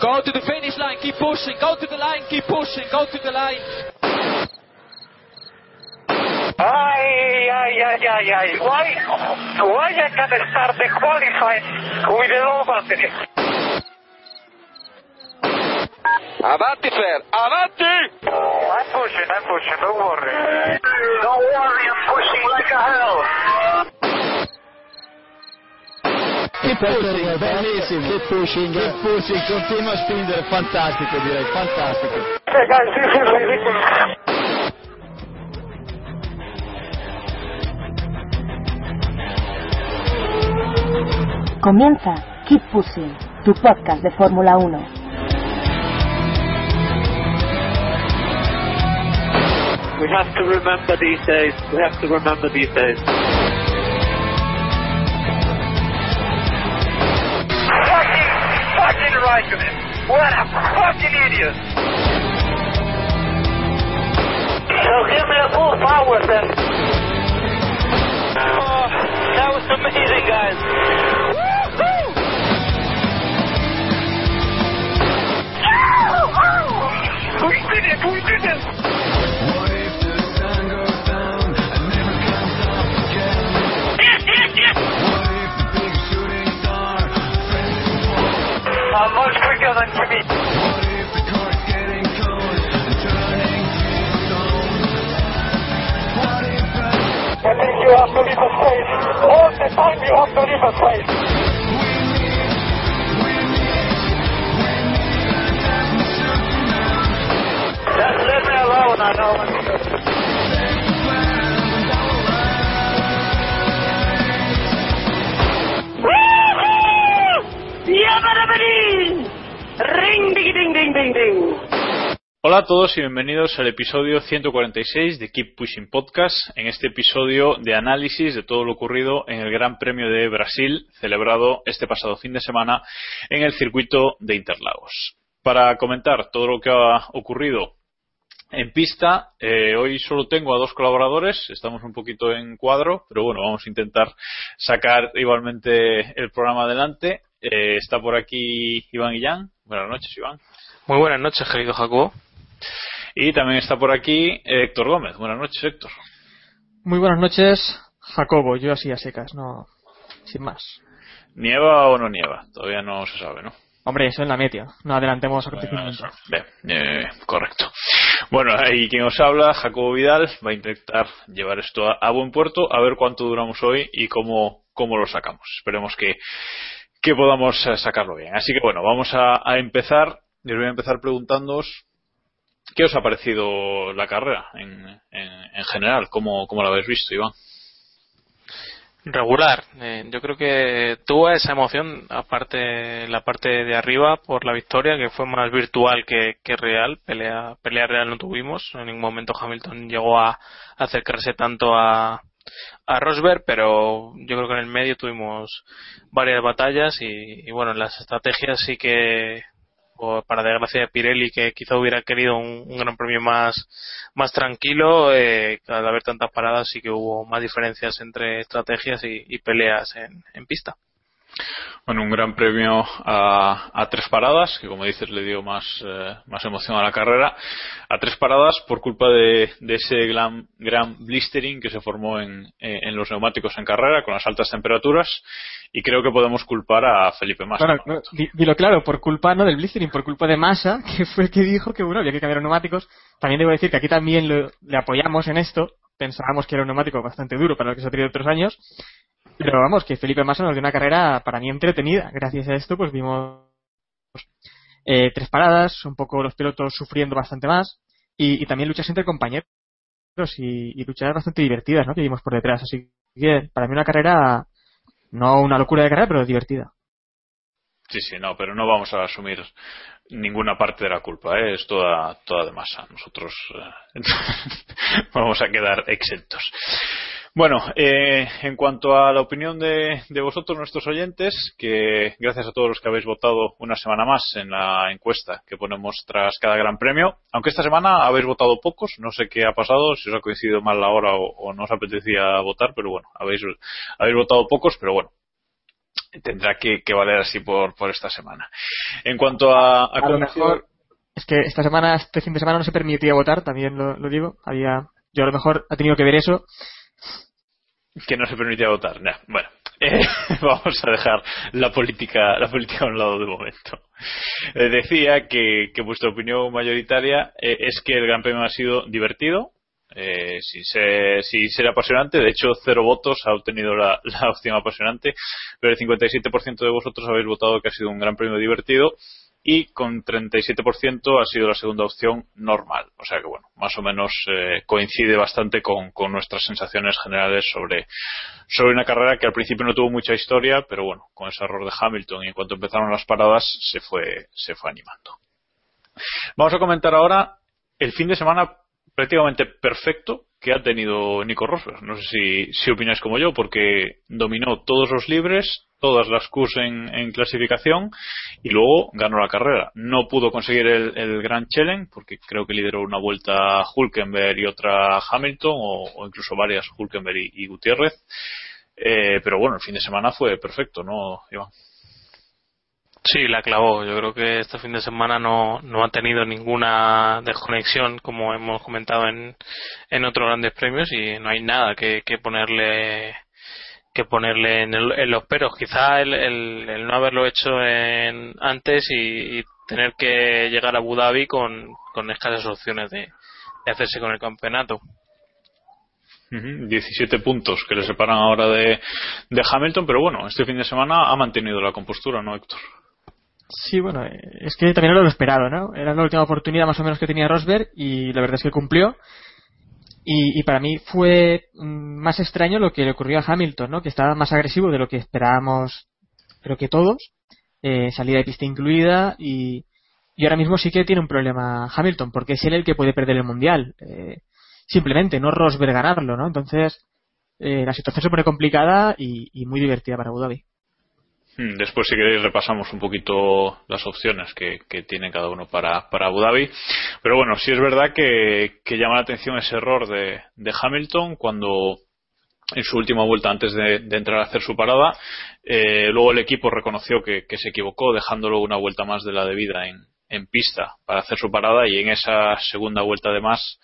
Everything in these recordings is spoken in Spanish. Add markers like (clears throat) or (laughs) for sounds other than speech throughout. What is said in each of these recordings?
Go to the finish line, keep pushing, go to the line, keep pushing, go to the line. Ay, ay, ay, ay, ay. Why, why I can start the qualifying with the low battery? Avanti Fer, avanti! I'm pushing, I'm pushing, don't worry. Don't worry, I'm pushing like a hell. Che pushing, bellissimo. Che pushing. Che pushing, continua a spingere, fantastico direi, fantastico. Comienza Keep Pushing, tu podcast de Fórmula 1. We have to remember these days. We have to remember these days. Raikkonen. What a fucking idiot. So give me a full power then. Oh, that was amazing, guys. We oh, oh! did it! We did it! I'm much quicker than Jimmy. I think you have to leave a space. All the time you have to leave a space. Just leave me alone, I know Hola a todos y bienvenidos al episodio 146 de Keep Pushing Podcast. En este episodio de análisis de todo lo ocurrido en el Gran Premio de Brasil, celebrado este pasado fin de semana en el circuito de Interlagos. Para comentar todo lo que ha ocurrido en pista, eh, hoy solo tengo a dos colaboradores, estamos un poquito en cuadro, pero bueno, vamos a intentar sacar igualmente el programa adelante. Eh, está por aquí Iván Guillán. Buenas noches, Iván. Muy buenas noches, querido Jacobo. Y también está por aquí Héctor Gómez. Buenas noches, Héctor. Muy buenas noches, Jacobo. Yo así a secas, no. Sin más. ¿Nieva o no nieva? Todavía no se sabe, ¿no? Hombre, eso en la media. No adelantemos eso. Bien, eh, correcto. Bueno, y quien os habla, Jacobo Vidal, va a intentar llevar esto a, a buen puerto, a ver cuánto duramos hoy y cómo, cómo lo sacamos. Esperemos que, que podamos eh, sacarlo bien. Así que bueno, vamos a, a empezar. Les voy a empezar preguntándoos qué os ha parecido la carrera en, en, en general, cómo, cómo la habéis visto, Iván. Regular. Eh, yo creo que tuvo esa emoción, aparte la parte de arriba, por la victoria, que fue más virtual que, que real. Pelea, pelea real no tuvimos. En ningún momento Hamilton llegó a acercarse tanto a, a Rosberg, pero yo creo que en el medio tuvimos varias batallas y, y bueno, en las estrategias sí que, para desgracia de Pirelli, que quizá hubiera querido un, un gran premio más, más tranquilo, eh, al haber tantas paradas sí que hubo más diferencias entre estrategias y, y peleas en, en pista. Bueno, un gran premio a, a tres paradas, que como dices le dio más, eh, más emoción a la carrera. A tres paradas por culpa de, de ese gran, gran blistering que se formó en, eh, en los neumáticos en carrera con las altas temperaturas. Y creo que podemos culpar a Felipe Massa. Bueno, no, di- dilo claro, por culpa no del blistering, por culpa de Massa, (laughs) que fue el que dijo que bueno, había que cambiar los neumáticos. También debo decir que aquí también lo- le apoyamos en esto. Pensábamos que era un neumático bastante duro para lo que se ha tenido otros años. Pero vamos, que Felipe Massa nos dio una carrera para mí entretenida. Gracias a esto, pues vimos eh, tres paradas, un poco los pilotos sufriendo bastante más. Y, también luchas entre compañeros y, y luchas bastante divertidas, ¿no? Que vimos por detrás. Así que para mí una carrera, no una locura de carrera, pero divertida. Sí, sí, no, pero no vamos a asumir ninguna parte de la culpa, ¿eh? es toda, toda de masa. Nosotros eh, (laughs) vamos a quedar exentos. Bueno, eh, en cuanto a la opinión de, de, vosotros, nuestros oyentes, que gracias a todos los que habéis votado una semana más en la encuesta que ponemos tras cada gran premio, aunque esta semana habéis votado pocos, no sé qué ha pasado, si os ha coincidido mal la hora o, o no os apetecía votar, pero bueno, habéis, habéis votado pocos, pero bueno, tendrá que, que, valer así por, por esta semana. En cuanto a, a, a lo mejor es que esta semana, este fin de semana no se permitía votar, también lo, lo, digo. Había, yo a lo mejor ha tenido que ver eso. Que no se permitía votar. Bueno, (laughs) eh, vamos a dejar la política, la política a un lado de momento. Eh, decía que, que, vuestra opinión mayoritaria eh, es que el Gran Premio ha sido divertido, eh, sin, ser, sin apasionante. De hecho, cero votos ha obtenido la, (laughs) la opción apasionante, pero el 57% de vosotros habéis votado que ha sido un gran premio divertido y con 37% ha sido la segunda opción normal. O sea que, bueno, más o menos eh, coincide bastante con, nuestras sensaciones generales sobre, sobre una carrera que al principio no tuvo mucha historia, pero bueno, con ese error de Hamilton y en cuanto empezaron las paradas se fue, se fue animando. Vamos a comentar ahora el fin de semana prácticamente perfecto que ha tenido Nico Rosberg. No sé si, si opináis como yo, porque dominó todos los libres, todas las Qs en, clasificación y luego ganó la carrera. No pudo conseguir el, el Grand Challenge porque creo que lideró una vuelta Hulkenberg y otra Hamilton o, incluso varias Hulkenberg y, y Gutiérrez. Eh, pero bueno, el fin de semana fue perfecto, ¿no, Iván? Sí, la clavó. Yo creo que este fin de semana no, no ha tenido ninguna desconexión, como hemos comentado en, en otros grandes premios, y no hay nada que ponerle que ponerle en, el, en los peros. Quizá el, el, el, no haberlo hecho en, antes y, y, tener que llegar a Abu Dhabi con, con escasas opciones de, de hacerse con el campeonato. 17 puntos que le separan ahora de, de Hamilton, pero bueno, este fin de semana ha mantenido la compostura, ¿no, Héctor? Sí, bueno, es que también era lo esperado, ¿no? Era la última oportunidad más o menos que tenía Rosberg y la verdad es que cumplió. Y, y, para mí fue más extraño lo que le ocurrió a Hamilton, ¿no? Que estaba más agresivo de lo que esperábamos, creo que todos. Eh, salida de pista incluida y, y ahora mismo sí que tiene un problema Hamilton, porque es él el que puede perder el mundial. Eh, simplemente, no Rosberg ganarlo, ¿no? Entonces, eh, la situación se pone complicada y, y muy divertida para Abu Dhabi. Después, si queréis, repasamos un poquito las opciones que, tiene cada uno para, Abu Dhabi. Pero bueno, sí es verdad que, llama la atención ese error de, de, Hamilton cuando en su última vuelta antes de, de entrar a hacer su parada, eh, luego el equipo reconoció que, se equivocó dejándolo una vuelta más de la debida en, pista para hacer su parada y en esa segunda vuelta además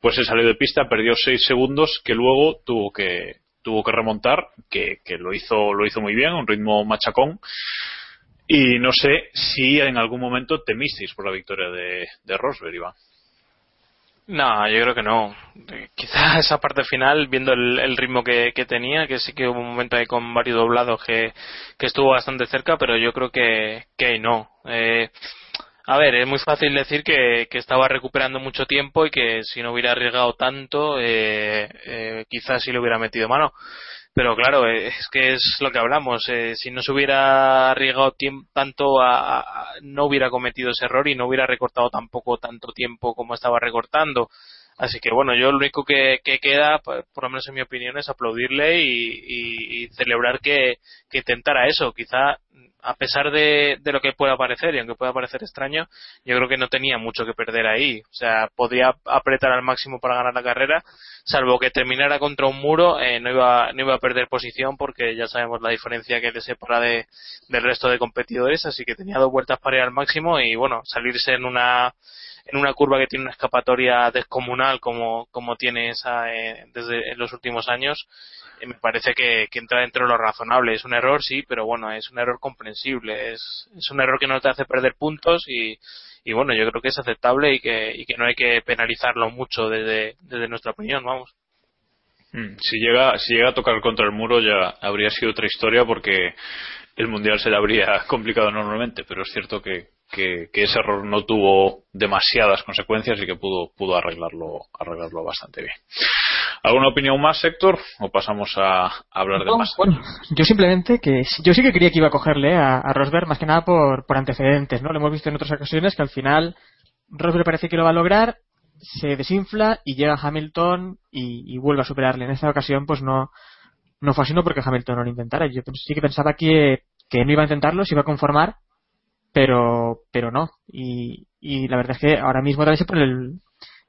pues se salió de pista, perdió seis segundos que luego tuvo que, tuvo que remontar, que, que, lo hizo lo hizo muy bien, un ritmo machacón. Y no sé si en algún momento temisteis por la victoria de, de Rosberg, Iván. No, yo creo que no. Quizás (laughs) esa parte final, viendo el, el ritmo que, que, tenía, que sí que hubo un momento ahí con varios doblados que, que estuvo bastante cerca, pero yo creo que, que no. Eh, a ver, es muy fácil decir que, que, estaba recuperando mucho tiempo y que si no hubiera arriesgado tanto, eh, eh, quizás sí le hubiera metido mano. Pero claro, eh, es que es lo que hablamos. Eh, si no se hubiera arriesgado tanto, a, no hubiera cometido ese error y no hubiera recortado tampoco tanto tiempo como estaba recortando. Así que bueno, yo lo único que, que queda, por lo menos en mi opinión, es aplaudirle y, y, y celebrar que, que intentara eso. Quizá a pesar de, de, lo que pueda parecer, y aunque pueda parecer extraño, yo creo que no tenía mucho que perder ahí. O sea, podía apretar al máximo para ganar la carrera, salvo que terminara contra un muro, eh, no, iba, no iba a perder posición porque ya sabemos la diferencia que le separa de, del resto de competidores, así que tenía dos vueltas para ir al máximo y bueno, salirse en una en una curva que tiene una escapatoria descomunal como, como tiene esa eh, desde en los últimos años, eh, me parece que, que, entra dentro de lo razonable. Es un error, sí, pero bueno, es un error comprensible. Es, es un error que no te hace perder puntos y, y bueno, yo creo que es aceptable y que, y que no hay que penalizarlo mucho desde, desde nuestra opinión, vamos. Si llega, si llega a tocar contra el muro ya habría sido otra historia porque el mundial se le habría (laughs) complicado enormemente, pero es cierto que, que, que, ese error no tuvo demasiadas consecuencias y que pudo, pudo arreglarlo, arreglarlo bastante bien. ¿Alguna opinión más, Héctor? ¿O pasamos a, hablar de más? Bueno, yo simplemente que yo sí que creía que iba a cogerle a, Rosberg más que nada por, por antecedentes, ¿no? Lo hemos visto en otras ocasiones que al final Rosberg parece que lo va a lograr, se desinfla y llega Hamilton y, vuelve a superarle. En esta ocasión, pues no, no fue así, no porque Hamilton no lo intentara. Yo sí que pensaba que, que no iba a intentarlo, se iba a conformar, pero, pero no. Y, y la verdad es que ahora mismo también se pone el,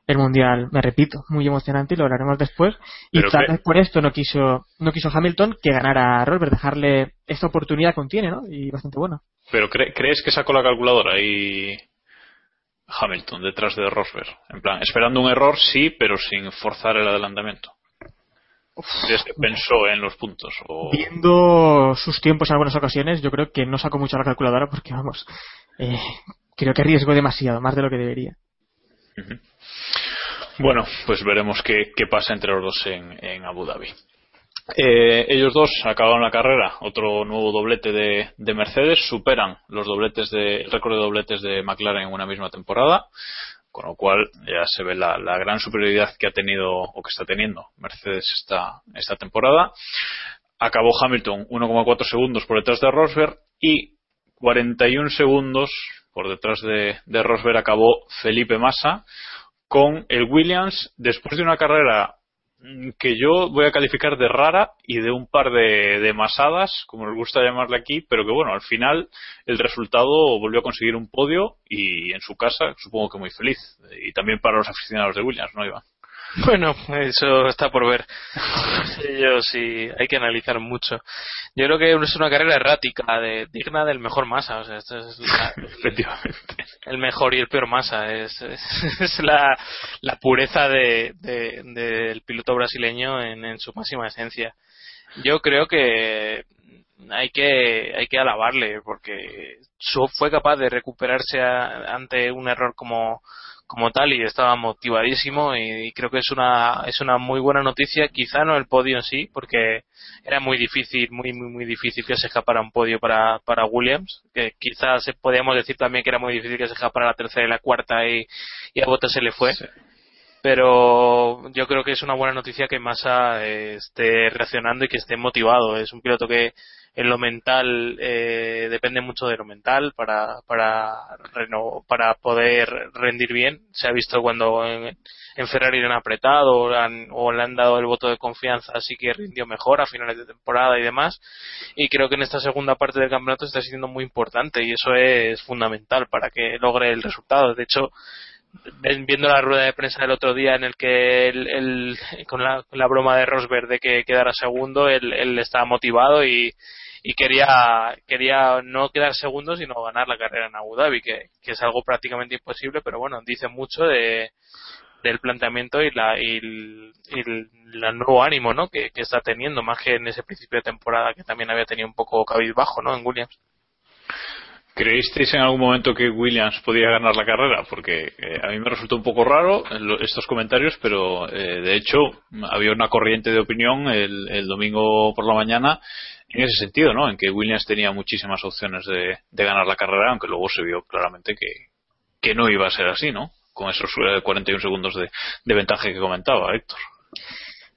el mundial, me repito, muy emocionante y lo hablaremos después. Y tal vez por esto no quiso, no quiso Hamilton que ganara a Rosberg, dejarle esta oportunidad contiene, ¿no? Y bastante bueno. Pero ¿crees que sacó la calculadora y Hamilton detrás de Rosberg? En plan, esperando un error, sí, pero sin forzar el adelantamiento. ¿Crees que pensó en los puntos? Viendo sus tiempos en algunas ocasiones, yo creo que no sacó mucho la calculadora porque, vamos, eh, creo que arriesgó demasiado, más de lo que debería. Bueno, pues veremos qué, pasa entre los dos en, Abu Dhabi. Eh, ellos dos acabaron la carrera, otro nuevo doblete de, Mercedes, superan los dobletes de, el récord de dobletes de McLaren en una misma temporada, con lo cual ya se ve la, gran superioridad que ha tenido o que está teniendo Mercedes esta, esta temporada. Acabó Hamilton 1,4 segundos por detrás de Rosberg y 41 segundos por detrás de, de Rosberg acabó Felipe Massa con el Williams después de una carrera que yo voy a calificar de rara y de un par de, de masadas, como nos gusta llamarle aquí, pero que bueno, al final el resultado volvió a conseguir un podio y en su casa supongo que muy feliz. Y también para los aficionados de Williams, ¿no, Iván? Bueno, eso está por ver. (laughs) Yo sí, hay que analizar mucho. Yo creo que es una carrera errática, de, digna del mejor masa. O sea, esto es (laughs) Efectivamente. El mejor y el peor masa. Es, es, (laughs) la, la, pureza de, del piloto brasileño en, en su máxima esencia. Yo creo que hay que hay que alabarle porque fue capaz de recuperarse ante un error como como tal y estaba motivadísimo y, creo que es una es una muy buena noticia. Quizá no el podio en sí porque era muy difícil muy muy muy difícil que se escapara un podio para, para Williams que quizás podríamos decir también que era muy difícil que se escapara la tercera y la cuarta y, y a Bottas se le fue. Pero yo creo que es una buena noticia que Massa esté reaccionando y que esté motivado. Es un piloto que en lo mental eh, depende mucho de lo mental para para para poder rendir bien. Se ha visto cuando en, Ferrari le han apretado o, le han dado el voto de confianza así que rindió mejor a finales de temporada y demás. Y creo que en esta segunda parte del campeonato está siendo muy importante y eso es fundamental para que logre el resultado. De hecho viendo la rueda de prensa del otro día en el que él, con, la, broma de Rosberg de que quedara segundo, él, él estaba motivado y, y quería quería no quedar segundo sino ganar la carrera en Abu Dhabi que, es algo prácticamente imposible pero bueno dice mucho de del planteamiento y la y el, nuevo ánimo no que, está teniendo más que en ese principio de temporada que también había tenido un poco cabizbajo no en Williams ¿Creísteis en algún momento que Williams podía ganar la carrera? Porque eh, a mí me resultó un poco raro estos comentarios, pero eh, de hecho había una corriente de opinión el, domingo por la mañana en ese sentido, ¿no? En que Williams tenía muchísimas opciones de, ganar la carrera, aunque luego se vio claramente que, que no iba a ser así, ¿no? Con esos 41 eh, segundos de, de ventaja que comentaba Héctor.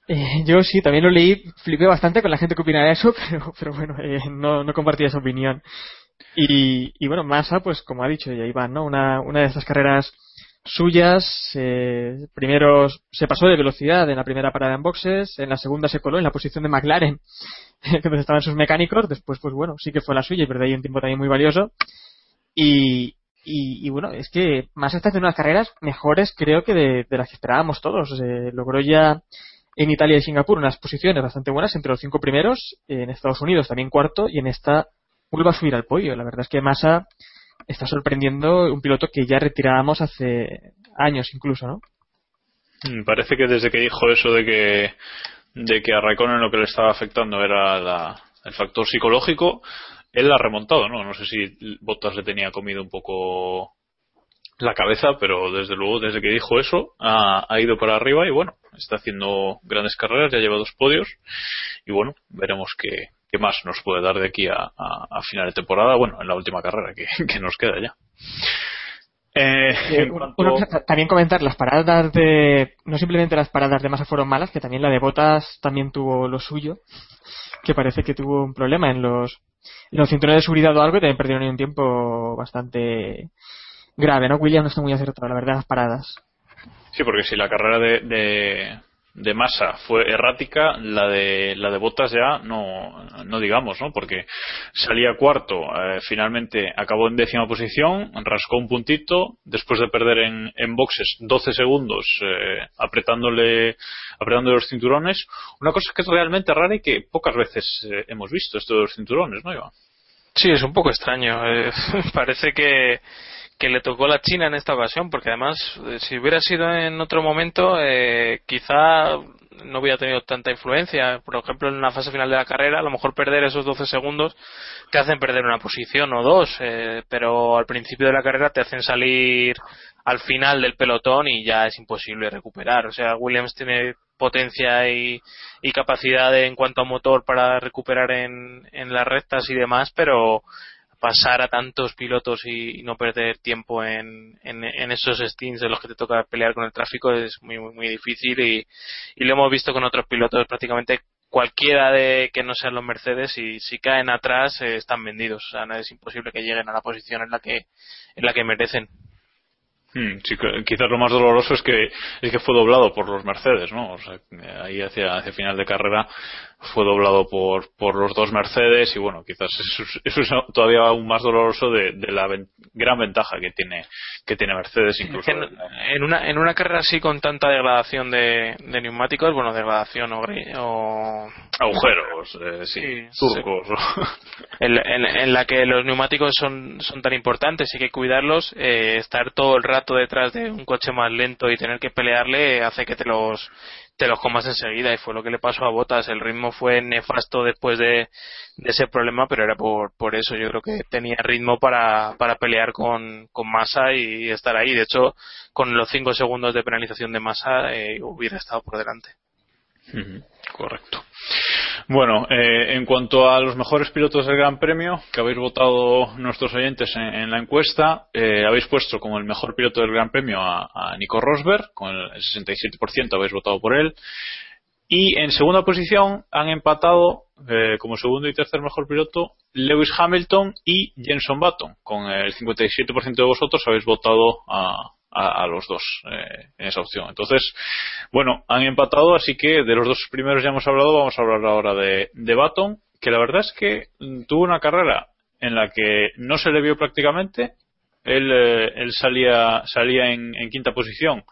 Eh, yo sí, también lo leí, flipé bastante con la gente que opina de eso, (laughs) pero, pero bueno, eh, no, no compartía esa opinión. Y, y bueno, Massa, pues como ha dicho ya Iván, ¿no? Una, una de esas carreras suyas. Eh, primero se pasó de velocidad en la primera parada en boxes, en la segunda se coló en la posición de McLaren, (laughs) donde estaban sus mecánicos. Después, pues bueno, sí que fue la suya y perdió un tiempo también muy valioso. Y, y, bueno, es que más está haciendo unas carreras mejores, creo que de, las que esperábamos todos. logró ya en Italia y Singapur unas posiciones bastante buenas entre los cinco primeros, en Estados Unidos también cuarto y en esta vuelve a subir al pollo. La verdad es que Massa está sorprendiendo un piloto que ya retirábamos hace años incluso, ¿no? Mm, parece que desde que dijo eso de que de que a Raikkonen lo que le estaba afectando era el factor psicológico, él la ha remontado, ¿no? No sé si Bottas le tenía comido un poco la cabeza, pero desde luego, desde que dijo eso, ha, ha, ido para arriba y bueno, está haciendo grandes carreras, ya lleva dos podios y bueno, veremos qué, qué más nos puede dar de aquí a, final de temporada, bueno, en la última carrera que, (laughs) nos queda ya. Eh, Eh, cuanto- también comentar las paradas de. No simplemente las paradas de masa fueron malas, que también la de Botas también tuvo lo suyo. Que parece que tuvo un problema en los, en los cinturones de seguridad o algo y también perdieron un tiempo bastante grave, ¿no? William no está muy acertado, la verdad, las paradas. Sí, porque si la carrera de, de, de Massa fue errática, la de la de Botas ya no, no digamos, ¿no? Porque salía cuarto, eh, finalmente acabó en décima posición, rascó un puntito, después de perder en, en boxes 12 segundos eh, apretándole, apretándole los cinturones. Una cosa que es realmente rara y que pocas veces eh, hemos visto, esto de los cinturones, ¿no, Iván? Sí, es un poco extraño. (laughs) parece que, que le tocó la China en esta ocasión, porque además, eh, si hubiera sido en otro momento, eh, quizá no hubiera tenido tanta influencia. Por ejemplo, en la fase final de la carrera, a lo mejor perder esos 12 segundos te hacen perder una posición o dos, eh, pero al principio de la carrera te hacen salir al final del pelotón y ya es imposible recuperar. O sea, Williams tiene potencia y, capacidad en cuanto a motor para recuperar en las rectas y demás, pero pasar a tantos pilotos y, y no perder tiempo en, en, esos stints en los que te toca pelear con el tráfico es muy muy, muy difícil y, y lo hemos visto con otros pilotos. Prácticamente cualquiera de que no sean los Mercedes y si caen atrás eh, están vendidos. O sea no es imposible que lleguen a la posición en la que en la que merecen Hmm, sí, quizás lo más doloroso es que es que fue doblado por los Mercedes, ¿no? O sea, ahí hacia, hacia final de carrera fue doblado por, por los dos Mercedes y bueno, quizás eso, es- eso es todavía aún más doloroso de, de la ven- gran ventaja que tiene que tiene Mercedes incluso. en, en una en una carrera así con tanta degradación de, de neumáticos bueno degradación o, Agujeros, eh, sí, Sí, surcos. en, en- en la que los neumáticos son, son tan importantes y hay que cuidarlos, eh, estar todo el rato detrás de un coche más lento y tener que pelearle hace que te los te los comas enseguida y fue lo que le pasó a Botas. El ritmo fue nefasto después de, de ese problema, pero era por, por eso. Yo creo que tenía ritmo para, para pelear con, con Massa y estar ahí. De hecho, con los 5 segundos de penalización de Massa eh, hubiera estado por delante. Correcto. Bueno, eh, en cuanto a los mejores pilotos del Gran Premio que habéis votado nuestros oyentes en, la encuesta, eh, habéis puesto como el mejor piloto del Gran Premio a, a Nico Rosberg, con el 67% habéis votado por él. Y en segunda posición han empatado eh, como segundo y tercer mejor piloto Lewis Hamilton y Jenson Button. Con el 57% de vosotros habéis votado a, a, a los dos eh, en esa opción. Entonces, bueno, han empatado, así que de los dos primeros ya hemos hablado, vamos a hablar ahora de, de Button, que la verdad es que tuvo una carrera en la que no se le vio prácticamente. Él, eh, él salía, salía en, en quinta posición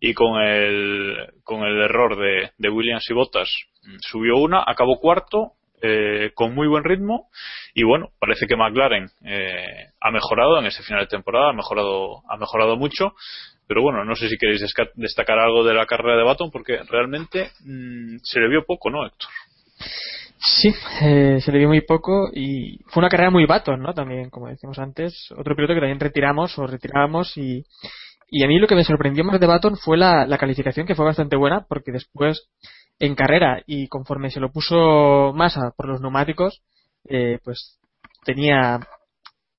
y con el, con el error de, de Williams y Bottas mm, subió una, acabó cuarto eh, con muy buen ritmo y bueno, parece que McLaren eh, ha mejorado en ese final de temporada, ha mejorado, ha mejorado mucho, pero bueno, no sé si queréis destacar algo de la carrera de Baton porque realmente mm, se le vio poco, ¿no, Héctor? Sí, eh, se le vio muy poco y fue una carrera muy Baton, ¿no? También, como decíamos antes, otro piloto que también retiramos o retirábamos y, y a mí lo que me sorprendió más de Baton fue la, la calificación que fue bastante buena porque después en carrera y conforme se lo puso Massa por los neumáticos, eh, pues tenía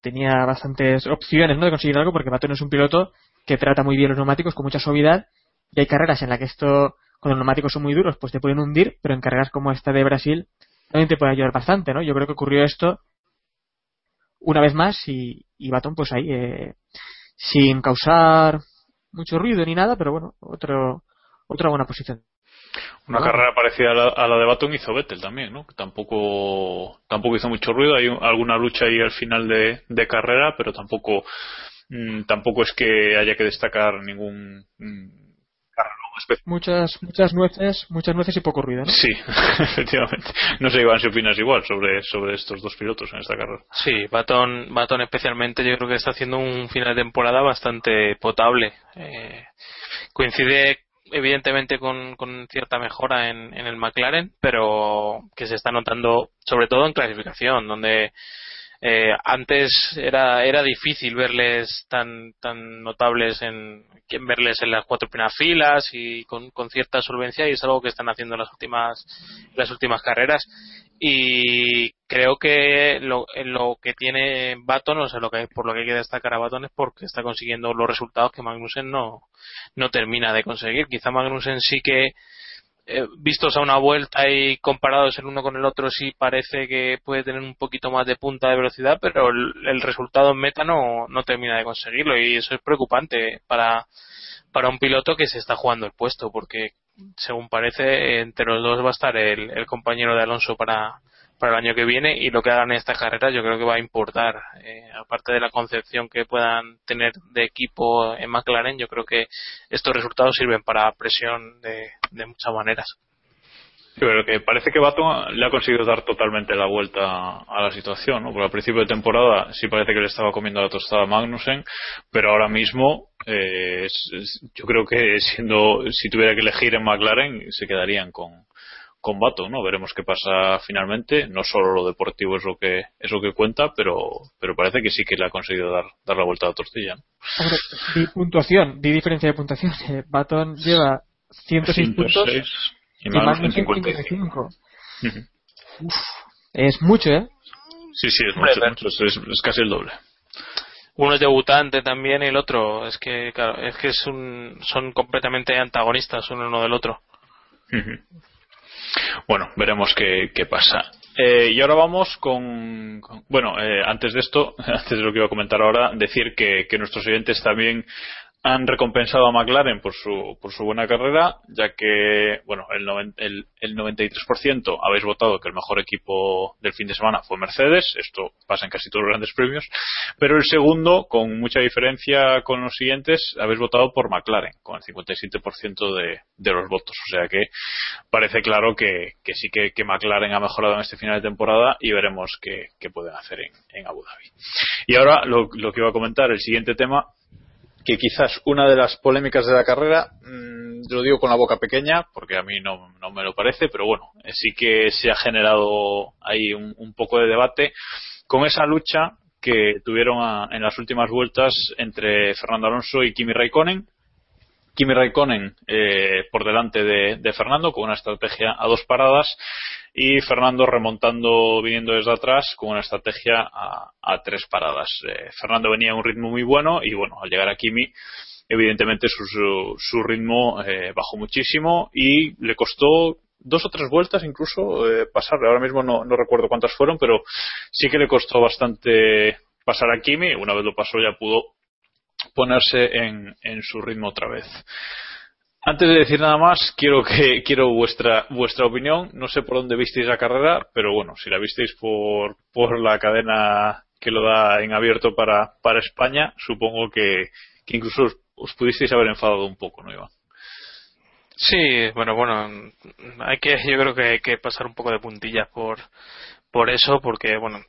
tenía bastantes opciones ¿no? de conseguir algo porque Baton es un piloto que trata muy bien los neumáticos con mucha suavidad y hay carreras en las que esto cuando los neumáticos son muy duros pues te pueden hundir pero en carreras como esta de Brasil también te puede ayudar bastante ¿no? yo creo que ocurrió esto una vez más y, y Baton pues ahí eh, sin causar mucho ruido ni nada pero bueno otro otra buena posición Una Bueno. carrera parecida a la, a la de Baton hizo Vettel también, ¿no? Que tampoco, tampoco hizo mucho ruido. Hay un- alguna lucha ahí al final de, de carrera, pero tampoco, mm, tampoco es que haya que destacar ningún mm, muchas muchas nueces muchas nueces y poco ruido ¿no? Sí, (laughs) efectivamente. No sé, Iván, si opinas igual sobre, sobre estos dos pilotos en esta carrera. Sí, Baton, Baton especialmente yo creo que está haciendo un final de temporada bastante potable. Eh, coincide evidentemente con, con cierta mejora en, en el McLaren, pero que se está notando sobre todo en clasificación, donde eh, antes era era difícil verles tan tan notables en verles en las cuatro primeras filas y con, con cierta solvencia y es algo que están haciendo en las últimas las últimas carreras y creo que lo, lo que tiene Baton, o sea, lo que, por lo que hay que destacar a Baton es porque está consiguiendo los resultados que Magnussen no, no termina de conseguir. Quizá Magnussen sí que, eh, vistos a una vuelta y comparados el uno con el otro, sí parece que puede tener un poquito más de punta de velocidad, pero el, el resultado en meta no, no termina de conseguirlo y eso es preocupante para, para un piloto que se está jugando el puesto, porque según parece, entre los dos va a estar el, el compañero de Alonso para, para el año que viene y lo que hagan en esta carrera yo creo que va a importar. Eh, aparte de la concepción que puedan tener de equipo en McLaren, yo creo que estos resultados sirven para presión de, de muchas maneras. Sí, pero que parece que Baton le ha conseguido dar totalmente la vuelta a la situación, ¿no? Porque al principio de temporada sí parece que le estaba comiendo la tostada a Magnussen, pero ahora mismo eh, yo creo que siendo si tuviera que elegir en McLaren se quedarían con con Baton, ¿no? Veremos qué pasa finalmente. No solo lo deportivo es lo que es lo que cuenta, pero pero parece que sí que le ha conseguido dar dar la vuelta a la tortilla. ¿no? Hombre, di puntuación, di diferencia de puntuación. (laughs) Eh, Baton lleva 106 puntos y Magnussen 55. 55. Uf, es mucho, ¿eh? Sí, sí, es Hombre, mucho, es, es casi el doble. Uno es debutante también y el otro es que claro, es que es un, son completamente antagonistas uno uno del otro. Ujú. Bueno, veremos qué, qué pasa. Eh, y ahora vamos con, bueno, eh, antes de esto, (laughs) antes de lo que iba a comentar ahora, decir que nuestros oyentes también han recompensado a McLaren por su, por su buena carrera, ya que, bueno, el, noven- el, el 93% habéis votado que el mejor equipo del fin de semana fue Mercedes, esto pasa en casi todos los grandes premios, pero el segundo, con mucha diferencia con los siguientes, habéis votado por McLaren, con el 57% de, de los votos, o sea que parece claro que, sí que, que McLaren ha mejorado en este final de temporada y veremos qué, pueden hacer en, Abu Dhabi. Y ahora lo que iba a comentar, el siguiente tema, que quizás una de las polémicas de la carrera, mmm, lo digo con la boca pequeña, porque a mí no, no me lo parece, pero bueno, eh, sí que se ha generado ahí un, poco de debate con esa lucha que tuvieron en las últimas vueltas entre Fernando Alonso y Kimi Raikkonen. Kimi Raikkonen eh, por delante de, Fernando con una estrategia a dos paradas y Fernando remontando viniendo desde atrás con una estrategia a, tres paradas. Eh, Fernando venía a un ritmo muy bueno y bueno, al llegar a Kimi evidentemente su, su, su ritmo eh, bajó muchísimo y le costó dos o tres vueltas incluso eh, pasarle. Ahora mismo no, no recuerdo cuántas fueron, pero sí que le costó bastante pasar a Kimi. Una vez lo pasó ya pudo ponerse en, en su ritmo otra vez. Antes de decir nada más, quiero que quiero vuestra vuestra opinión. No sé por dónde visteis la carrera, pero bueno, si la visteis por por la cadena que lo da en abierto para para España, supongo que, incluso os, os pudisteis haber enfadado un poco, ¿no, Iván? Sí, bueno, bueno, hay que, yo creo que hay que pasar un poco de puntillas por, por eso, porque bueno,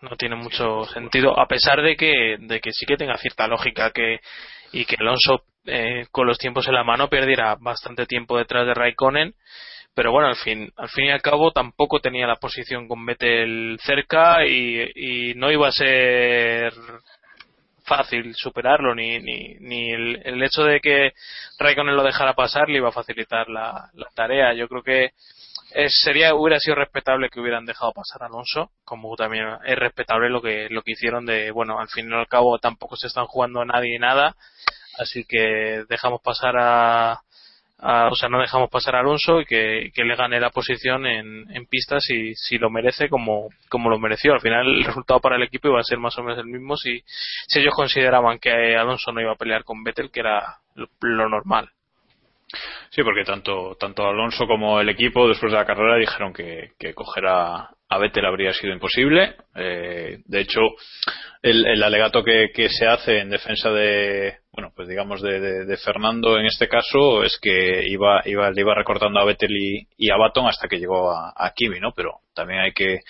no tiene mucho sentido, a pesar de que, de que sí que tenga cierta lógica que, y que Alonso eh, con los tiempos en la mano perdiera bastante tiempo detrás de Raikkonen, pero bueno, al fin, al fin y al cabo tampoco tenía la posición con Vettel cerca y, y no iba a ser fácil superarlo ni, ni, ni el, el hecho de que Raikkonen lo dejara pasar le iba a facilitar la, la tarea. Yo creo que es, sería hubiera sido respetable que hubieran dejado pasar a Alonso, como también es respetable lo que lo que hicieron de bueno, al fin y al cabo tampoco se están jugando a nadie nada, así que dejamos pasar a, o sea, no dejamos pasar a Alonso y que, que le gane la posición en, en pistas si, si lo merece como, como lo mereció. Al final el resultado para el equipo iba a ser más o menos el mismo si, si ellos consideraban que Alonso no iba a pelear con Vettel, que era lo normal. Sí, porque tanto, tanto Alonso como el equipo después de la carrera dijeron que, que coger a, Vettel habría sido imposible. Eh, de hecho, el, el alegato que, se hace en defensa de, bueno, pues digamos de, Fernando en este caso es que iba, iba, le iba recortando a Vettel y, a Baton hasta que llegó a, Kimi, ¿no? Pero también hay que,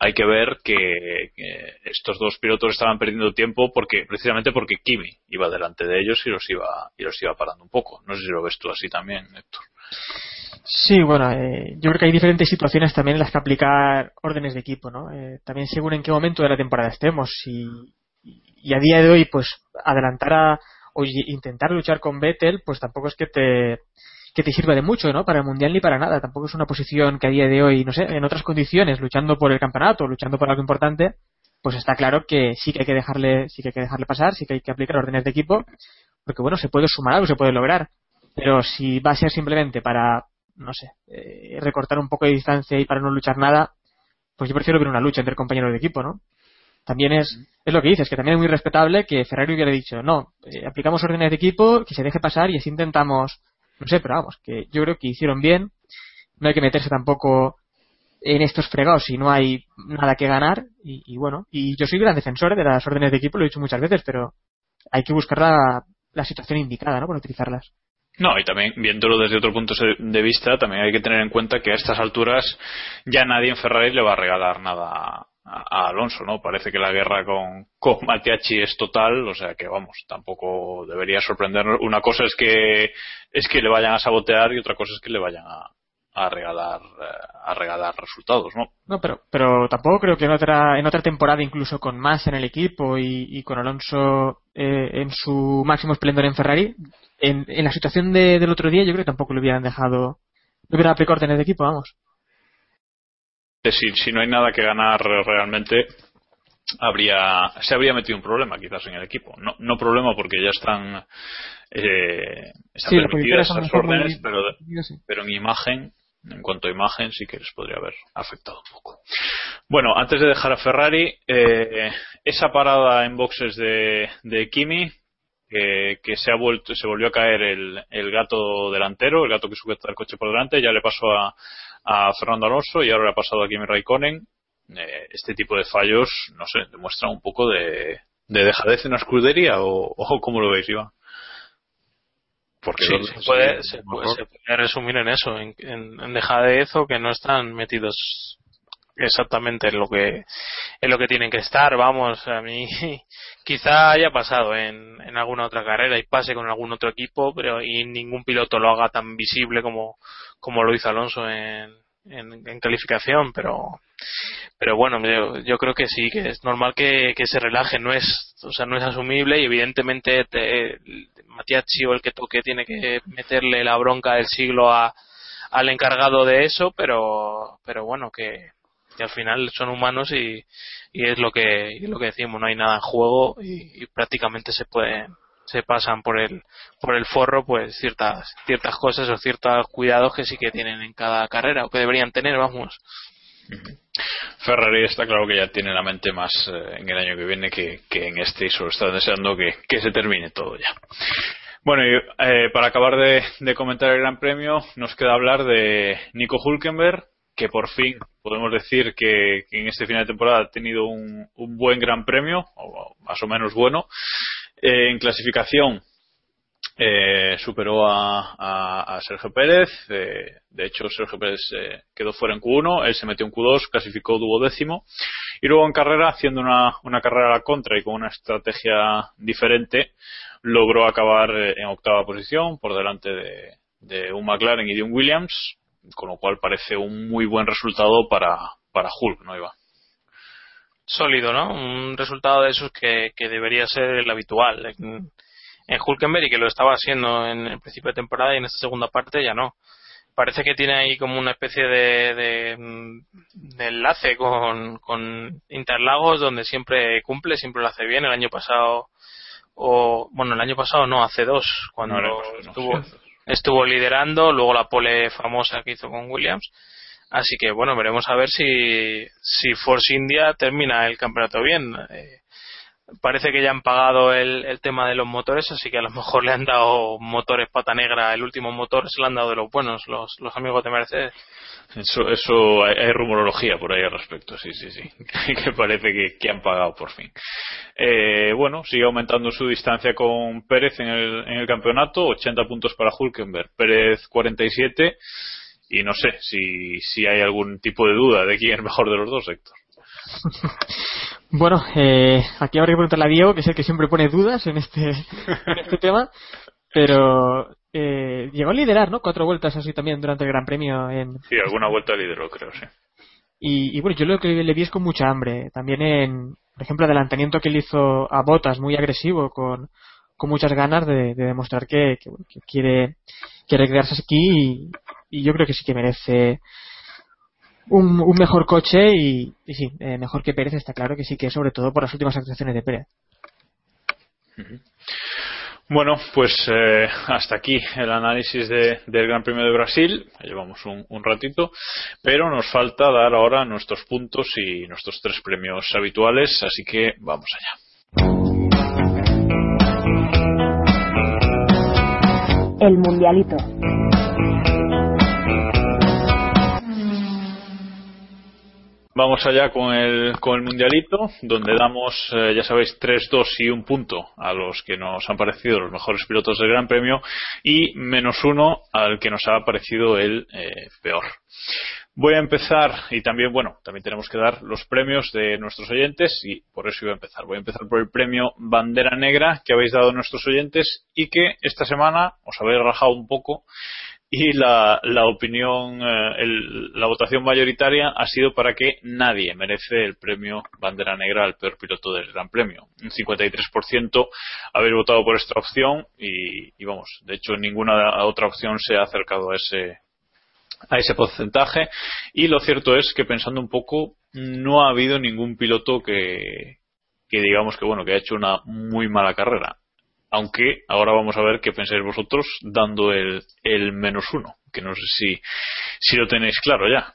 hay que ver que, que estos dos pilotos estaban perdiendo tiempo porque, precisamente porque Kimi iba delante de ellos y los iba, y los iba parando un poco. No sé si lo ves tú así también, Héctor. Sí, bueno, eh, yo creo que hay diferentes situaciones también en las que aplicar órdenes de equipo, ¿no? Eh, también según en qué momento de la temporada estemos y, y a día de hoy, pues adelantar a, o intentar luchar con Vettel, pues tampoco es que te que te sirva de mucho, ¿no? Para el mundial ni para nada. Tampoco es una posición que a día de hoy, no sé, en otras condiciones, luchando por el campeonato, luchando por algo importante, pues está claro que sí que hay que dejarle, sí que hay que dejarle pasar, sí que hay que aplicar órdenes de equipo, porque bueno, se puede sumar algo, se puede lograr. Pero si va a ser simplemente para, no sé, eh, recortar un poco de distancia y para no luchar nada, pues yo prefiero ver una lucha entre compañeros de equipo, ¿no? También es, es lo que dices, que también es muy respetable que Ferrari hubiera dicho, no, eh, aplicamos órdenes de equipo, que se deje pasar y así intentamos no sé, pero vamos, que yo creo que hicieron bien. No hay que meterse tampoco en estos fregados si no hay nada que ganar. Y, bueno, y yo soy gran defensor de las órdenes de equipo, lo he dicho muchas veces, pero hay que buscar la, la situación indicada, ¿no? Para utilizarlas. No, y también viéndolo desde otro punto de vista, también hay que tener en cuenta que a estas alturas ya nadie en Ferrari le va a regalar nada a, Alonso, ¿no? Parece que la guerra con, con Matiachi es total, o sea que vamos, tampoco debería sorprendernos. Una cosa es que es que le vayan a sabotear y otra cosa es que le vayan a, a regalar eh, a regalar resultados, ¿no? No, pero pero tampoco creo que en otra en otra temporada incluso con más en el equipo y, con Alonso eh, en su máximo esplendor en Ferrari, en, en la situación de, del otro día yo creo que tampoco le hubieran dejado le hubieran aplicado órdenes de equipo, vamos si, si no hay nada que ganar realmente, habría se habría metido un problema quizás en el equipo. No, no problema porque ya están, eh, están permitidas esas órdenes, pero, pero en imagen, en cuanto a imagen, sí que les podría haber afectado un poco. Bueno, antes de dejar a Ferrari, eh, esa parada en boxes de, de Kimi, que se ha vuelto, se volvió a caer el, el gato delantero, el gato que sujeta el coche por delante, ya le pasó a, a Fernando Alonso y ahora le ha pasado a Kimi Raikkonen. Eh, este tipo de fallos, no sé, demuestran un poco de, de dejadez en la escudería o, o cómo lo veis, Iván. Porque sí, se, puede, se, puede, resumir en eso, en, en, dejadez o que no están metidos exactamente en lo que en lo que tienen que estar. Vamos a mí (laughs) quizá haya pasado en, en alguna otra carrera y pase con algún otro equipo pero y ningún piloto lo haga tan visible como como lo hizo Alonso en, en, calificación, pero pero bueno, yo, creo que sí, que es normal que, que, se relaje, no es, o sea, no es asumible y evidentemente te, Matiachi o el que toque tiene que meterle la bronca del siglo a, al encargado de eso, pero pero bueno, que, al final son humanos y, y es lo que es lo que decimos, no hay nada en juego y, y prácticamente se puede se pasan por el por el forro pues ciertas ciertas cosas o ciertos cuidados que sí que tienen en cada carrera o que deberían tener vamos. Ferrari está claro que ya tiene la mente más eh, en el año que viene que, en este y solo está deseando que, que se termine todo ya. Bueno, y eh, para acabar de, de, comentar el Gran Premio, nos queda hablar de Nico Hulkenberg, que por fin podemos decir que, que en este final de temporada ha tenido un, un, buen Gran Premio, o más o menos bueno, eh, en clasificación eh, superó a, Sergio Pérez. Eh, de hecho, Sergio Pérez quedó fuera en Q1, él se metió en Q2, clasificó duodécimo. Y luego en carrera, haciendo una, una carrera a la contra y con una estrategia diferente, logró acabar en octava posición por delante de, de un McLaren y de un Williams, con lo cual parece un muy buen resultado para, para Hulk, ¿no, Iván? Sólido, ¿no? Un resultado de esos que, que debería ser el habitual en, en Hulkenberg y que lo estaba haciendo en el principio de temporada y en esta segunda parte ya no. Parece que tiene ahí como una especie de, de, de enlace con, con Interlagos donde siempre cumple, siempre lo hace bien. El año pasado, o bueno, el año pasado no, hace dos, cuando estuvo, estuvo liderando, luego la pole famosa que hizo con Williams Así que bueno, veremos a ver si, si Force India termina el campeonato bien. Eh, parece que ya han pagado el, el, tema de los motores, así que a lo mejor le han dado motores pata negra. El último motor se lo han dado de los buenos, los, los amigos de Mercedes. Eso, eso hay, rumorología por ahí al respecto, sí, sí, sí. (laughs) que parece que, que, han pagado por fin. Eh, bueno, sigue aumentando su distancia con Pérez en el, en el campeonato, 80 puntos para Hulkenberg, Pérez 47 y no sé si, si hay algún tipo de duda de quién es mejor de los dos, Héctor. (laughs) bueno, eh, aquí habría que preguntarle a Diego, que es el que siempre pone dudas en este, en este tema, pero eh, llegó a liderar, ¿no? Cuatro vueltas así también durante el Gran Premio en... Sí, alguna vuelta lideró, creo, sí. Y, y, bueno, yo lo que le vi es con mucha hambre. También en, por ejemplo, adelantamiento que le hizo a Botas, muy agresivo, con, con muchas ganas de, de demostrar que, que, que, quiere, quiere quedarse aquí y, y, yo creo que sí que merece un, un mejor coche y, y sí, eh, mejor que Pérez está claro que sí que sobre todo por las últimas actuaciones de Pérez. Bueno, pues eh, hasta aquí el análisis de, del Gran Premio de Brasil. Llevamos un, un, ratito, pero nos falta dar ahora nuestros puntos y nuestros tres premios habituales, así que vamos allá. El Mundialito. Vamos allá con el, con el Mundialito, donde damos, eh, ya sabéis, 3, 2 y un punto a los que nos han parecido los mejores pilotos del Gran Premio y menos uno al que nos ha parecido el eh, peor. Voy a empezar, y también, bueno, también tenemos que dar los premios de nuestros oyentes, y por eso iba a empezar. Voy a empezar por el premio Bandera Negra que habéis dado a nuestros oyentes y que esta semana os habéis rajado un poco y la, la opinión, eh, el, la votación mayoritaria ha sido para que nadie merece el premio Bandera Negra al peor piloto del Gran Premio. Un 53% habéis votado por esta opción y, y, vamos, de hecho ninguna otra opción se ha acercado a ese a ese porcentaje y lo cierto es que pensando un poco no ha habido ningún piloto que, que digamos que bueno que ha hecho una muy mala carrera aunque ahora vamos a ver qué pensáis vosotros dando el, el menos uno, que no sé si, si lo tenéis claro ya.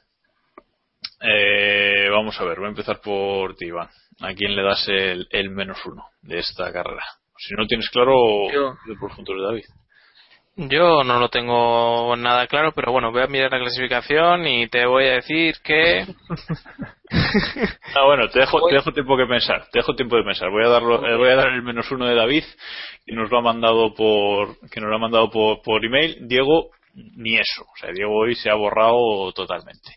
Eh, vamos a ver, voy a empezar por ti, Iván. ¿A quién le das el, el menos uno de esta carrera? Si no tienes claro, Yo. por puntos de David. Yo no lo tengo nada claro, pero bueno, voy a mirar la clasificación y te voy a decir que. (laughs) ah, bueno, te dejo, te dejo tiempo que pensar. Te dejo tiempo de pensar. Voy a darlo, eh, voy a dar el menos uno de David, que nos lo ha mandado por, que nos lo ha mandado por, por email. Diego, ni eso. O sea, Diego hoy se ha borrado totalmente.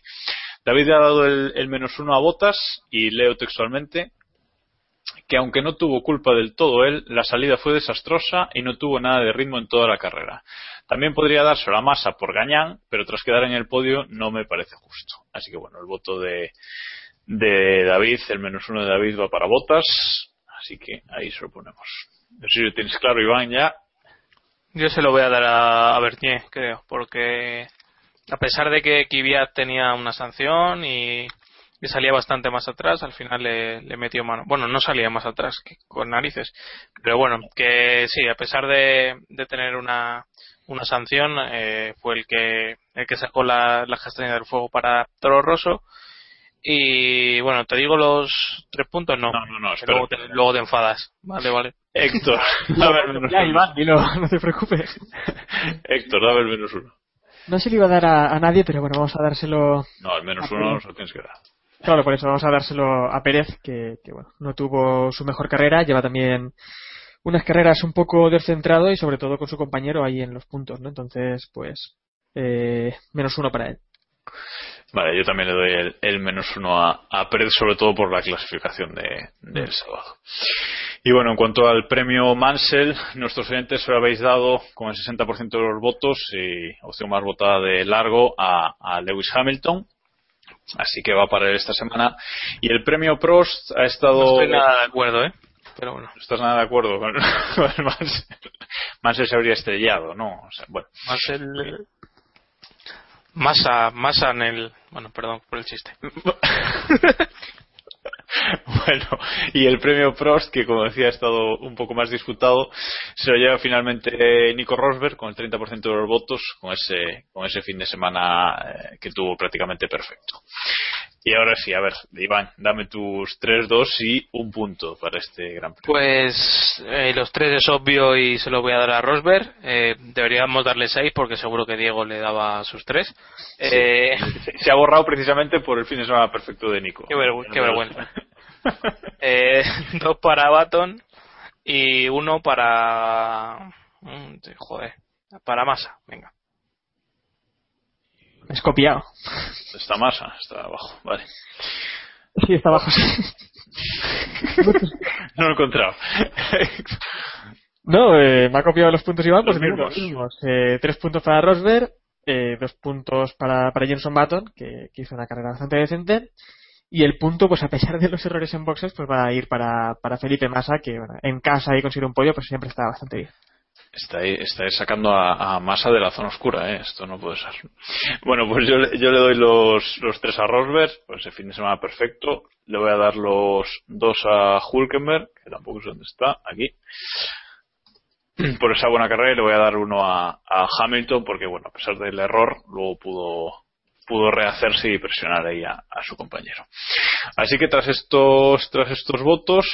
David ha dado el, el menos uno a Botas y leo textualmente que aunque no tuvo culpa del todo él, la salida fue desastrosa y no tuvo nada de ritmo en toda la carrera. También podría darse la masa por Gañán, pero tras quedar en el podio no me parece justo. Así que bueno, el voto de, de David, el menos uno de David va para Botas, así que ahí se lo ponemos. No sé si lo tienes claro, Iván, ya. Yo se lo voy a dar a, a Bernier, creo, porque a pesar de que Kvyat tenía una sanción y que salía bastante más atrás, al final le, le, metió mano. Bueno, no salía más atrás que con narices, pero bueno, que sí, a pesar de, de tener una, una sanción, eh, fue el que, el que sacó la, la castaña del fuego para Toro Rosso. Y bueno, te digo los tres puntos, no. No, no, no luego, te, luego te enfadas. Vale, vale. Héctor, (laughs) (laughs) dame el menos ya, uno. Iván, dilo, (laughs) no te preocupes. Héctor, dame el menos uno. No se lo iba a dar a, a nadie, pero bueno, vamos a dárselo. No, al menos uno se lo tienes que dar. Claro, por eso vamos a dárselo a Pérez, que, que, bueno, no tuvo su mejor carrera, lleva también unas carreras un poco descentrado y sobre todo con su compañero ahí en los puntos, ¿no? Entonces, pues, eh, menos uno para él. Vale, yo también le doy el, el menos uno a, a, Pérez, sobre todo por la clasificación de, del sábado. Y bueno, en cuanto al premio Mansell, nuestros oyentes se lo habéis dado con el 60% de los votos y opción más votada de largo a, a Lewis Hamilton Así que va para él esta semana. Y el premio Prost ha estado. No estoy nada de acuerdo, ¿eh? Pero bueno. No estás nada de acuerdo con, (laughs) con el Mansell. Mansell se habría estrellado, ¿no? O sea, bueno. Mansell. Masa, masa en el. Bueno, perdón por el chiste. (laughs) (laughs) bueno, y el premio Prost, que como decía ha estado un poco más disputado, se lo lleva finalmente Nico Rosberg con el 30% de los votos, con ese, con ese fin de semana eh, que tuvo prácticamente perfecto. Y ahora sí, a ver, Iván, dame tus 3, 2 y un punto para este Gran Premio. Pues eh, los tres es obvio y se lo voy a dar a Rosberg. Eh, deberíamos darle 6 porque seguro que Diego le daba sus 3. Sí. Eh, se ha borrado precisamente por el fin de semana perfecto de Nico. Qué, vergü qué vergüenza. (laughs) eh, (laughs) dos para Baton y uno para. Joder, para Masa. Venga. Es copiado. Está masa, está abajo, vale. Sí, está abajo. (laughs) no lo he encontrado. No, eh, me ha copiado los puntos Iván, pues Los mismos. los mismos. Eh, tres puntos para Rosberg, eh, dos puntos para, para Jenson Button, que, que hizo una carrera bastante decente, y el punto, pues a pesar de los errores en boxes, pues va a ir para, para Felipe Massa, que bueno, en casa y conseguir un podio, pues siempre está bastante bien. Estáis, estáis sacando a, a Massa de la zona oscura, ¿eh? Esto no puede ser. Bueno, pues yo, yo le doy los, los tres a Rosberg, pues el fin de semana perfecto. Le voy a dar los dos a Hulkenberg, que tampoco sé dónde está, aquí. (clears throat) Por esa buena carrera y le voy a dar uno a, Hamilton, porque bueno, a pesar del error, luego pudo, pudo rehacerse y presionar ahí a su compañero. Así que tras estos, tras estos votos,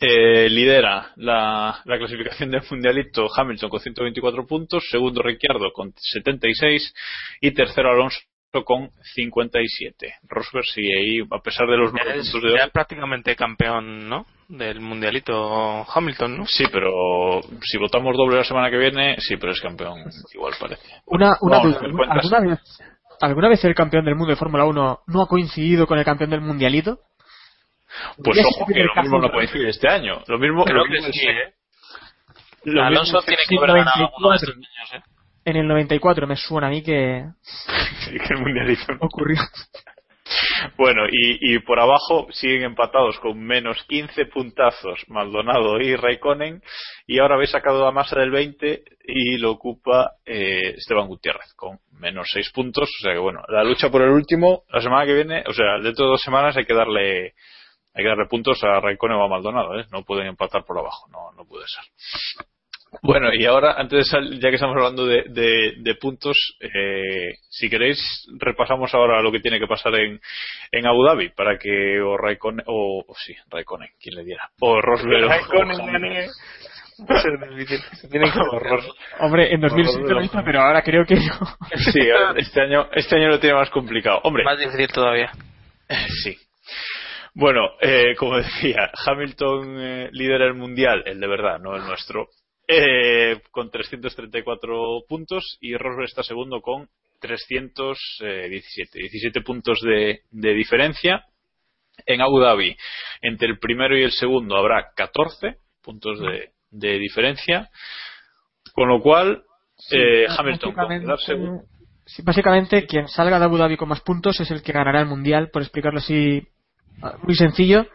eh, lidera la, la clasificación del mundialito Hamilton con 124 puntos, segundo Ricciardo con 76 y tercero Alonso con 57. Rosberg sigue ahí, a pesar de los Ya es, puntos de ya es prácticamente campeón, ¿no? Del mundialito Hamilton, ¿no? Sí, pero si votamos doble la semana que viene, sí, pero es campeón, igual parece. Una, una No, duda, me ¿alguna, cuentas. alguna vez, ¿alguna vez el campeón del mundo de Fórmula 1 no ha coincidido con el campeón del mundialito? Pues ojo, que que lo mismo no coincide este año. Lo mismo, Creo lo que sí, ¿eh? lo Alonso mismo tiene que haber ganado alguno de estos años, ¿eh? En el 94 me suena a mí que (laughs) Sí, que el mundialito. ocurrió. Bueno, y, y por abajo siguen empatados con menos 15 puntazos Maldonado y Raikkonen. Y ahora habéis sacado a masa del 20 y lo ocupa eh, Esteban Gutiérrez con menos 6 puntos. O sea que bueno, la lucha por el último, la semana que viene, o sea, dentro de dos semanas hay que darle hay que darle puntos a Raikkonen o a Maldonado, ¿eh? No pueden empatar por abajo, no, no puede ser. Bueno, y ahora, antes de sal- ya que estamos hablando de, de- de puntos, eh, si queréis, repasamos ahora lo que tiene que pasar en, en Abu Dhabi para que o Raikkonen, o, o sí, Raikkonen, quien le diera, o Rosberg Raikkonen o gane. Va a ser difícil. Se tiene que (laughs) Hombre, en 2007 lo hizo, pero ahora creo que no. Sí, este año, este año lo tiene más complicado. Hombre, Más difícil todavía. (laughs) Sí. Bueno, eh, como (laughs) decía, Hamilton eh, lidera el mundial, el de verdad, no el nuestro, eh, con 334 puntos y Rosberg está segundo con 317, 17 puntos de, de diferencia. En Abu Dhabi, entre el primero y el segundo habrá 14 puntos de, de diferencia, con lo cual eh, Hamilton con quedar segundo. sí, básicamente, quien salga de Abu Dhabi con más puntos es el que ganará el mundial, por explicarlo así muy sencillo.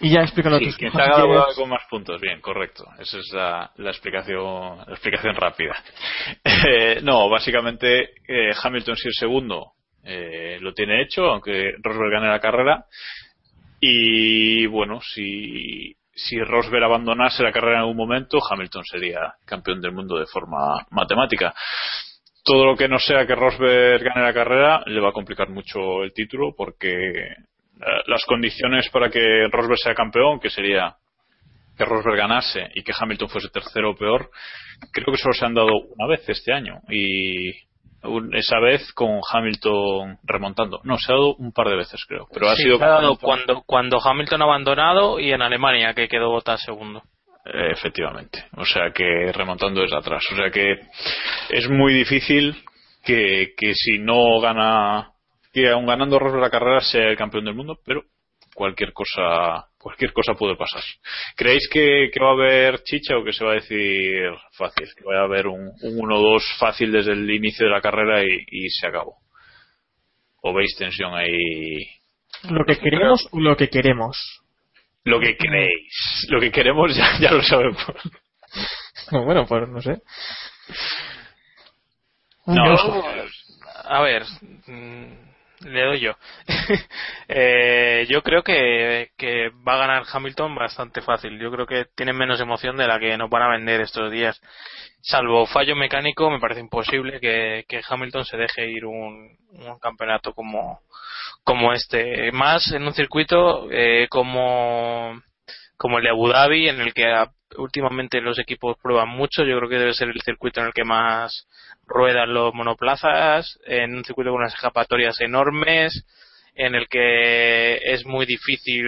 Y ya explícalo Sí, de Abu quieres. Dhabi con más puntos, bien, correcto. Esa es la, la explicación, la explicación rápida. (laughs) Eh, no, básicamente eh, Hamilton si el segundo eh, lo tiene hecho, aunque Rosberg gane la carrera. Y bueno, si, si Rosberg abandonase la carrera en algún momento, Hamilton sería campeón del mundo de forma matemática. Todo lo que no sea que Rosberg gane la carrera le va a complicar mucho el título porque las condiciones para que Rosberg sea campeón, que sería que Rosberg ganase y que Hamilton fuese tercero o peor, creo que solo se han dado una vez este año y esa vez con Hamilton remontando. No, se ha dado un par de veces creo, pero ha Sí, sido se ha dado cuando, cuando Hamilton ha abandonado y en Alemania que quedó Bottas segundo. Eh, efectivamente. O sea que remontando desde atrás. O sea que es muy difícil que, que si no gana, que aun ganando Rosberg la carrera sea el campeón del mundo, pero cualquier cosa, cualquier cosa puede pasar. ¿Creéis que, que va a haber chicha o que se va a decir fácil? Que va a haber un, un 1-2 fácil desde el inicio de la carrera y, y se acabó. ¿O veis tensión ahí? Lo que queremos, lo que queremos. Lo que creéis. Lo que queremos ya, ya lo sabemos. No, bueno, pues no sé. No, a ver, mm, le doy yo. (laughs) Eh, yo creo que, que va a ganar Hamilton bastante fácil. Yo creo que tiene menos emoción de la que nos van a vender estos días. Salvo fallo mecánico, me parece imposible que, que Hamilton se deje ir un, un campeonato como, como este. Más en un circuito eh, como, como el de Abu Dhabi, en el que últimamente los equipos prueban mucho. Yo creo que debe ser el circuito en el que más ruedan los monoplazas, en un circuito con unas escapatorias enormes, en el que es muy difícil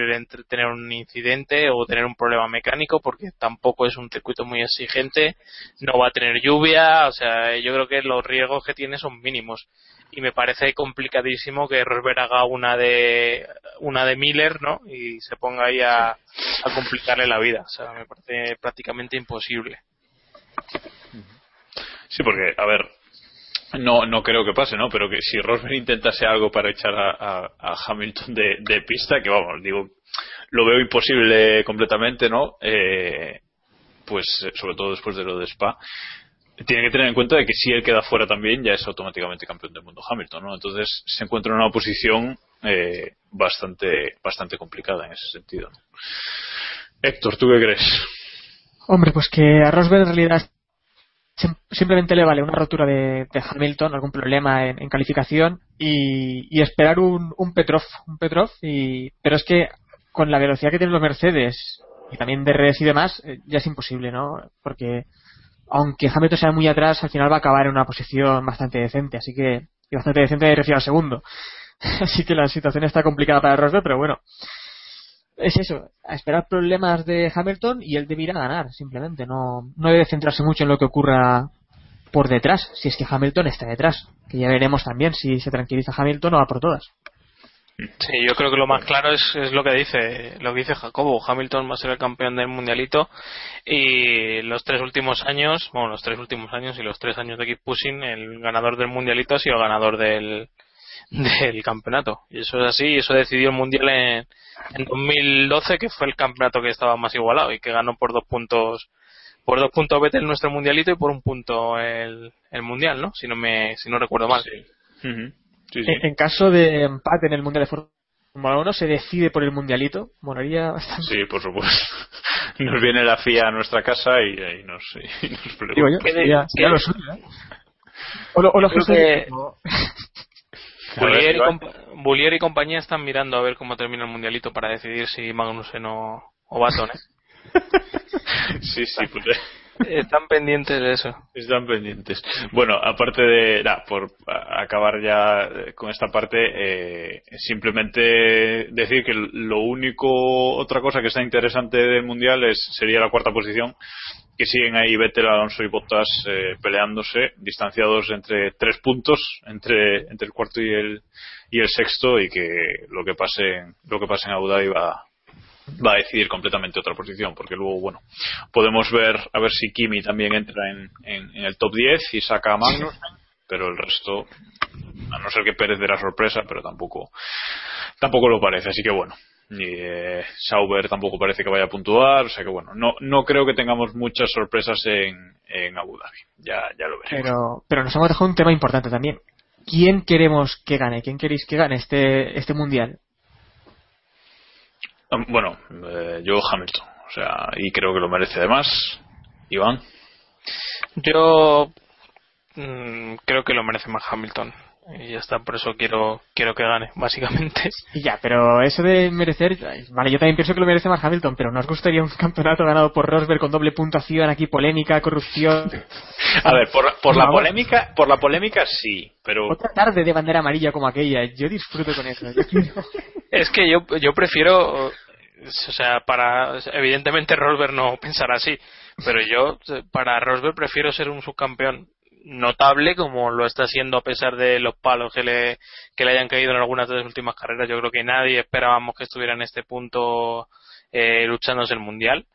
tener un incidente o tener un problema mecánico porque tampoco es un circuito muy exigente, no va a tener lluvia, o sea, yo creo que los riesgos que tiene son mínimos y me parece complicadísimo que Rosberg haga una de una de Miller, ¿no? Y se ponga ahí a, a complicarle la vida, o sea, me parece prácticamente imposible. Sí, porque, a ver, no, no creo que pase, ¿no? Pero que si Rosberg intentase algo para echar a, Hamilton de, pista, que vamos, digo, lo veo imposible completamente, ¿no? Eh, pues sobre todo después de lo de Spa, tiene que tener en cuenta de que si él queda fuera también, ya es automáticamente campeón del mundo Hamilton, ¿no? Entonces se encuentra en una posición eh, bastante, bastante complicada en ese sentido. Héctor, ¿tú qué crees? Hombre, pues que a Rosberg en realidad simplemente le vale una rotura de, Hamilton, algún problema en, calificación y, esperar un, Petrov, un Petrov y, pero es que con la velocidad que tienen los Mercedes y también de redes y demás, eh, ya es imposible, ¿no? Porque aunque Hamilton sea muy atrás, al final va a acabar en una posición bastante decente, así que, y bastante decente de refiero al segundo. (laughs) así que la situación está complicada para Rosberg, pero bueno, es eso, a esperar problemas de Hamilton y él debe ir a ganar, simplemente. No, no debe centrarse mucho en lo que ocurra por detrás, si es que Hamilton está detrás. Que ya veremos también si se tranquiliza Hamilton o va por todas. Sí, yo creo que lo más claro es, es, lo que dice lo que dice Jacobo. Hamilton va a ser el campeón del mundialito y los tres últimos años, bueno, los tres últimos años y los tres años de Keep Pushing, el ganador del mundialito ha sido ganador del, del campeonato. Y eso es así, y eso decidió el mundial en, en 2012 que fue el campeonato que estaba más igualado y que ganó por dos puntos por dos puntos Vettel nuestro mundialito y por un punto el, el mundial no si no me si no recuerdo mal. En, caso de empate en el mundial de Fórmula 1 se decide por el mundialito moraría bastante. Sí por supuesto. (laughs) Nos viene la FIA a nuestra casa y, y nos, y nos Digo yo, ya, ya lo suyo, ¿eh? o lo, o lo que... Bullier y, compañía están mirando a ver cómo termina el mundialito para decidir si Magnussen o, o Baton. ¿eh? (laughs) sí, sí, pues, Están pendientes de eso. Están pendientes. Bueno, aparte de, por acabar ya con esta parte, eh, simplemente decir que lo único, otra cosa que está interesante del Mundial es, sería la cuarta posición, que siguen ahí Vettel, Alonso y Bottas eh, peleándose, distanciados entre tres puntos, entre, entre el cuarto y el, y el sexto, y que lo que pase, lo que pase en Abu Dhabi va, va a decidir completamente otra posición, porque luego, bueno, podemos ver a ver si Kimi también entra en, en, el top 10 y saca a Magnus, pero el resto, a no ser que Pérez de la sorpresa, pero tampoco, tampoco lo parece, así que bueno. Y eh, Sauber tampoco parece que vaya a puntuar, o sea que bueno, no, no creo que tengamos muchas sorpresas en, en Abu Dhabi, ya, ya lo veremos. Pero, pero nos hemos dejado un tema importante también. ¿Quién queremos que gane? ¿Quién queréis que gane este, este mundial? Bueno, eh, yo Hamilton, o sea, y creo que lo merece además. Iván. Yo mm, creo que lo merece más Hamilton y ya está, por eso quiero quiero que gane, básicamente. Y ya, pero eso de merecer, vale, yo también pienso que lo merece más Hamilton, pero ¿nos gustaría un campeonato ganado por Rosberg con doble puntuación, aquí polémica, corrupción? (laughs) A ver, por, por la polémica, por la polémica sí, pero otra tarde de bandera amarilla como aquella, yo disfruto con eso. (laughs) es que yo yo prefiero o sea, para evidentemente Rosberg no pensará así, pero yo para Rosberg prefiero ser un subcampeón notable como lo está siendo a pesar de los palos que le, que le hayan caído en algunas de las últimas carreras. Yo creo que nadie esperábamos que estuviera en este punto eh, luchándose el mundial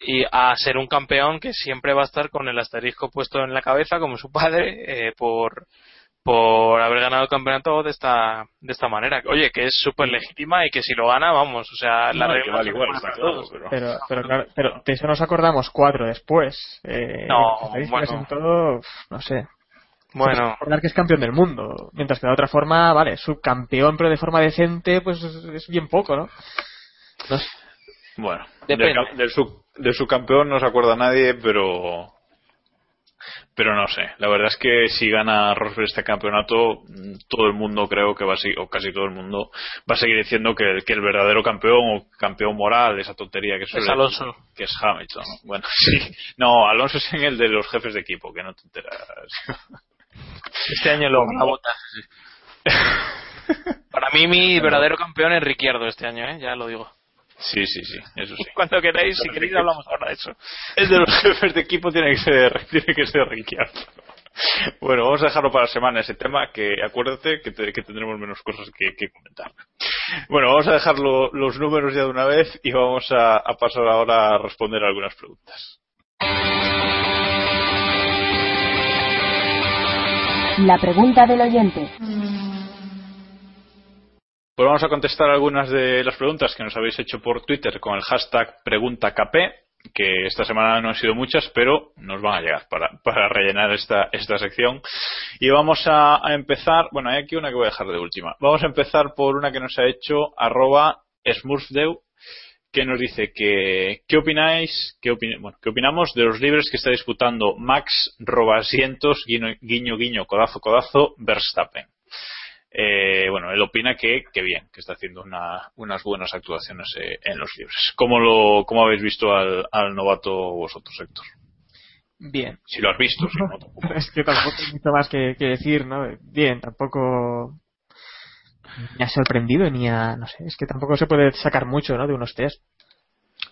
y a ser un campeón que siempre va a estar con el asterisco puesto en la cabeza como su padre eh, por por haber ganado el campeonato de esta de esta manera. Oye, que es súper legítima y que si lo gana, vamos, o sea, la regla vale igual, pero... (laughs) Pero, claro, pero de eso nos acordamos cuatro después. Eh, no, bueno. todo, no sé. Bueno. Recordar que es campeón del mundo. Mientras que de otra forma, vale, subcampeón, pero de forma decente, pues es bien poco, ¿no? Bueno, del, del, sub, del subcampeón no se acuerda nadie, pero pero no sé, la verdad es que si gana Rosberg este campeonato, todo el mundo creo que va a seguir, o casi todo el mundo, va a seguir diciendo que, que el verdadero campeón o campeón moral, esa tontería que es Alonso. Que es Hamilton. Bueno, sí. (laughs) No, Alonso es en el de los jefes de equipo, que no te enteras. (laughs) Este año lo a (laughs) Para mí, mi verdadero campeón es Ricciardo este año, ¿eh? ya lo digo. Sí, sí, sí, eso sí. (laughs) Cuando queráis, si queréis, hablamos ahora de eso. (laughs) El de los jefes de equipo tiene que ser, (laughs) tiene que ser Ricciardo. Bueno, vamos a dejarlo para la semana ese tema, que acuérdate que, te- que tendremos menos cosas que, que comentar. Bueno, vamos a dejar lo- los números ya de una vez y vamos a, a pasar ahora a responder algunas preguntas. La pregunta del oyente. Pues vamos a contestar algunas de las preguntas que nos habéis hecho por Twitter con el hashtag PreguntaKP, que esta semana no han sido muchas, pero nos van a llegar para, rellenar esta, sección. Y vamos a, a empezar, bueno, hay aquí una que voy a dejar de última. Vamos a empezar por una que nos ha hecho arroba smurfdeu, que nos dice que, ¿qué opináis, qué, opin- bueno, qué opinamos de los libres que está disputando Max Robasientos, guiño, guiño, guiño, codazo, codazo, Verstappen? Eh, bueno, él opina que, que bien, que está haciendo una- unas buenas actuaciones eh, en los libres. ¿Cómo, lo, cómo habéis visto al, al novato vosotros, Héctor? Bien. Si lo has visto, si no, tampoco. (laughs) es que tampoco hay mucho más que, que decir, ¿no? Bien, tampoco me ha sorprendido ni a, no sé, es que tampoco se puede sacar mucho, ¿no? De unos test.